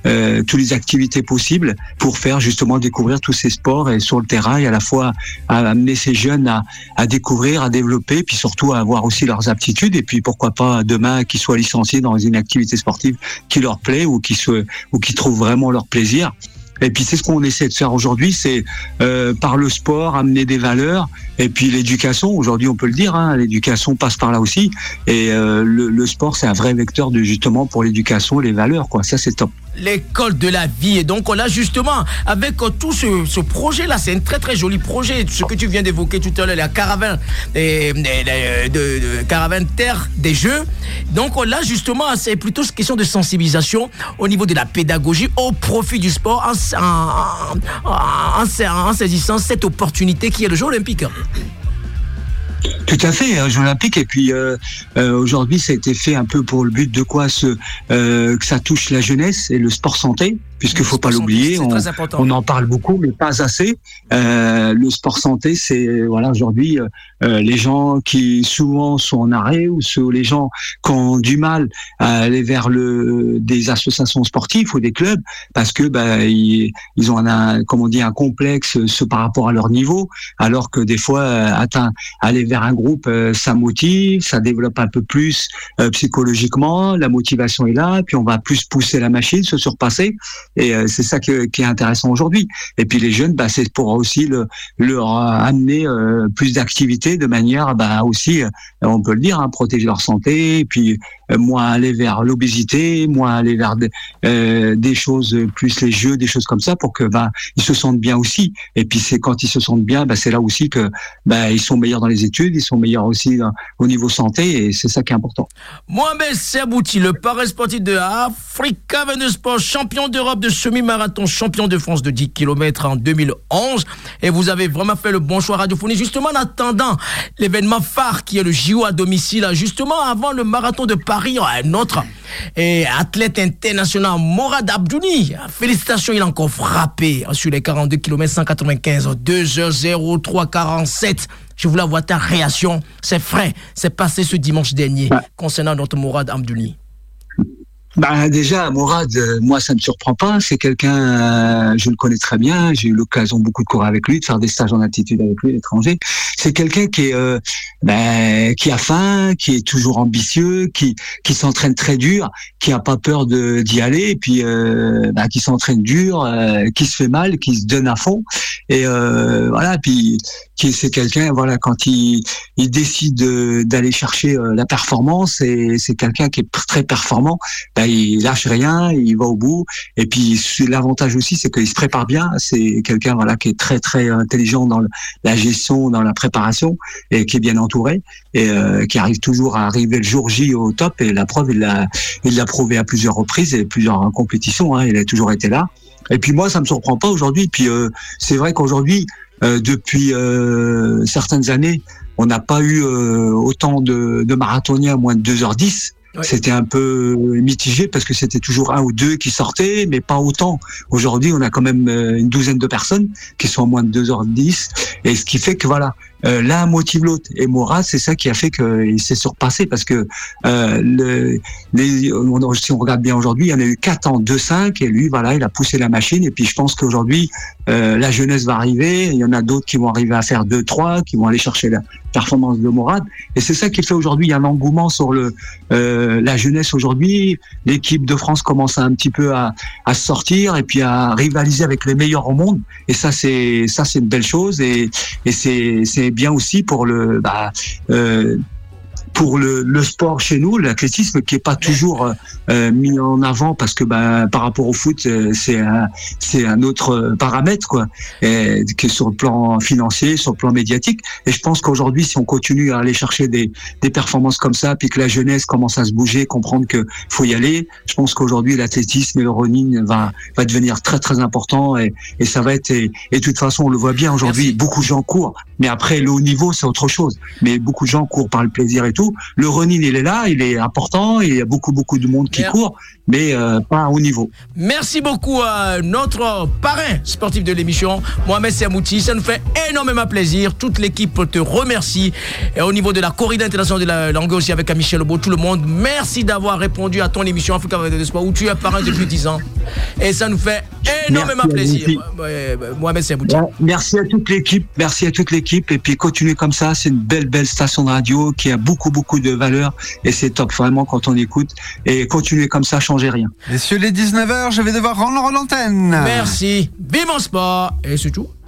euh, toutes les activités possibles pour faire justement découvrir tous ces sports et sur le terrain et à la fois amener ces jeunes à, à découvrir, à développer, puis surtout à avoir aussi leurs aptitudes et puis pourquoi pas demain qu'ils soient licenciés dans une activité sportive qui leur plaît ou qui se ou qui trouvent vraiment leur plaisir. Et puis c'est ce qu'on essaie de faire aujourd'hui, c'est euh, par le sport amener des valeurs et puis l'éducation. Aujourd'hui, on peut le dire, hein, l'éducation passe par là aussi. Et euh, le, le sport, c'est un vrai vecteur de justement pour l'éducation, les valeurs, quoi. Ça, c'est top. L'école de la vie. Et donc, on a justement, avec euh, tout ce, ce projet-là, c'est un très très joli projet, ce que tu viens d'évoquer tout à l'heure, la caravane, des- de, caravane terre des jeux. Donc, on a justement, c'est plutôt une question de sensibilisation au niveau de la pédagogie au profit du sport en, en saisissant cette opportunité qui est le jeu olympique. Tout à fait, un Jeux olympique. Et puis euh, euh, aujourd'hui, ça a été fait un peu pour le but de quoi euh, que ça touche la jeunesse et le sport santé, puisqu'il faut pas l'oublier. On, on en parle beaucoup, mais pas assez. Euh, le sport santé, c'est voilà aujourd'hui euh, euh, les gens qui souvent sont en arrêt ou ceux, les gens qui ont du mal à aller vers le des associations sportives ou des clubs parce que bah, ils, ils ont un, comment on dit un complexe ce par rapport à leur niveau, alors que des fois euh, atteint aller vers un groupe, euh, ça motive, ça développe un peu plus euh, psychologiquement, la motivation est là, puis on va plus pousser la machine, se surpasser, et euh, c'est ça que- qui est intéressant aujourd'hui. Et puis les jeunes, bah, c'est pour aussi le, leur amener euh, plus d'activités de manière, bah, aussi, euh, on peut le dire, hein, protéger leur santé, et puis moins aller vers l'obésité, moins aller vers des, euh, des choses plus les jeux, des choses comme ça, pour que bah ils se sentent bien aussi. Et puis c'est quand ils se sentent bien, bah, c'est là aussi que bah, ils sont meilleurs dans les études, ils sont meilleurs aussi dans- au niveau santé, et c'est ça qui est important. Mohamed Serbouti, le parrain sportif de Africa 22 Sport, champion d'Europe de semi-marathon, champion de France de 10 km en 2011. Et vous avez vraiment fait le bon choix radiophonique, justement en attendant l'événement phare qui est le JO à domicile, justement avant le marathon de Paris, un autre et athlète international, Morad Abdouni. Félicitations, il a encore frappé sur les 42 km 195, 2h03 47. Je voulais avoir ta réaction. C'est frais. C'est passé ce dimanche dernier concernant notre Morad Abdouni. Bah déjà, Morad, euh, moi ça me surprend pas. C'est quelqu'un, euh, je le connais très bien. J'ai eu l'occasion beaucoup de courir avec lui, de faire des stages en altitude avec lui à l'étranger. C'est quelqu'un qui est, euh, ben, qui a faim, qui est toujours ambitieux, qui qui s'entraîne très dur, qui a pas peur de d'y aller, et puis ben, qui s'entraîne dur, qui se fait mal, qui se donne à fond. Et voilà, puis qui c'est quelqu'un, voilà, quand il il décide de- d'aller chercher la performance, et c'est quelqu'un qui est très performant ben, il lâche rien, il va au bout. Et puis l'avantage aussi, c'est qu'il se prépare bien. C'est quelqu'un voilà qui est très très intelligent dans la gestion, dans la préparation, et qui est bien entouré, et euh, qui arrive toujours à arriver le jour J au top. Et la preuve, il l'a il l'a prouvé à plusieurs reprises et plusieurs compétitions. Hein, il a toujours été là. Et puis moi, ça me surprend pas aujourd'hui. Puis euh, c'est vrai qu'aujourd'hui, euh, depuis euh, certaines années, on n'a pas eu euh, autant de, de marathoniens à moins de 2h10. C'était un peu mitigé parce que c'était toujours un ou deux qui sortaient, mais pas autant. Aujourd'hui, on a quand même euh, une douzaine de personnes qui sont à moins de 2h10. Et ce qui fait que voilà, euh, l'un motive l'autre. Et Morat, c'est ça qui a fait qu'il s'est surpassé parce que euh, le, les, si on regarde bien aujourd'hui, il y en a eu 4 en 2-5 et lui, voilà, il a poussé la machine. Et puis je pense qu'aujourd'hui, euh, la jeunesse va arriver. Il y en a d'autres qui vont arriver à faire 2-3, qui vont aller chercher la performance de Morad. Et c'est ça qui fait aujourd'hui, il y a un engouement sur le euh, la jeunesse aujourd'hui. L'équipe de France commence un petit peu à, à sortir et puis à rivaliser avec les meilleurs au monde. Et ça, c'est ça, c'est une belle chose et, et c'est c'est bien aussi pour le bah, euh, pour le, le sport chez nous, l'athlétisme qui est pas toujours euh, mis en avant parce que bah, par rapport au foot, euh, c'est un c'est un autre paramètre quoi, et, qui est sur le plan financier, sur le plan médiatique. Et je pense qu'aujourd'hui, si on continue à aller chercher des des performances comme ça, puis que la jeunesse commence à se bouger, comprendre que faut y aller, je pense qu'aujourd'hui l'athlétisme et le running va va devenir très très important et, et ça va être et, et de toute façon on le voit bien aujourd'hui, Merci. beaucoup de gens courent, mais après le haut niveau c'est autre chose. Mais beaucoup de gens courent par le plaisir et tout. Le running il est là, il est important, et il y a beaucoup beaucoup de monde qui court, mais euh, pas à haut niveau. Merci beaucoup à notre parrain sportif de l'émission, Mohamed Sermouti. Ça nous fait énormément plaisir. Toute l'équipe te remercie. Et au niveau de la corrida internationale de la langue aussi avec Michel Lebeau, tout le monde, merci d'avoir répondu à ton émission Africa avec des Sport où tu es parrain depuis 10 ans. Et ça nous fait énormément Merci plaisir. Mohamed. Ouais, Merci à toute l'équipe, merci à toute l'équipe, et puis continuez comme ça. C'est une belle belle station de radio qui a beaucoup beaucoup de valeur et c'est top vraiment quand on écoute. Et continuez comme ça, changez rien. Messieurs les 19h, je vais devoir rendre l'antenne. Merci. Vive mon sport. Et c'est tout.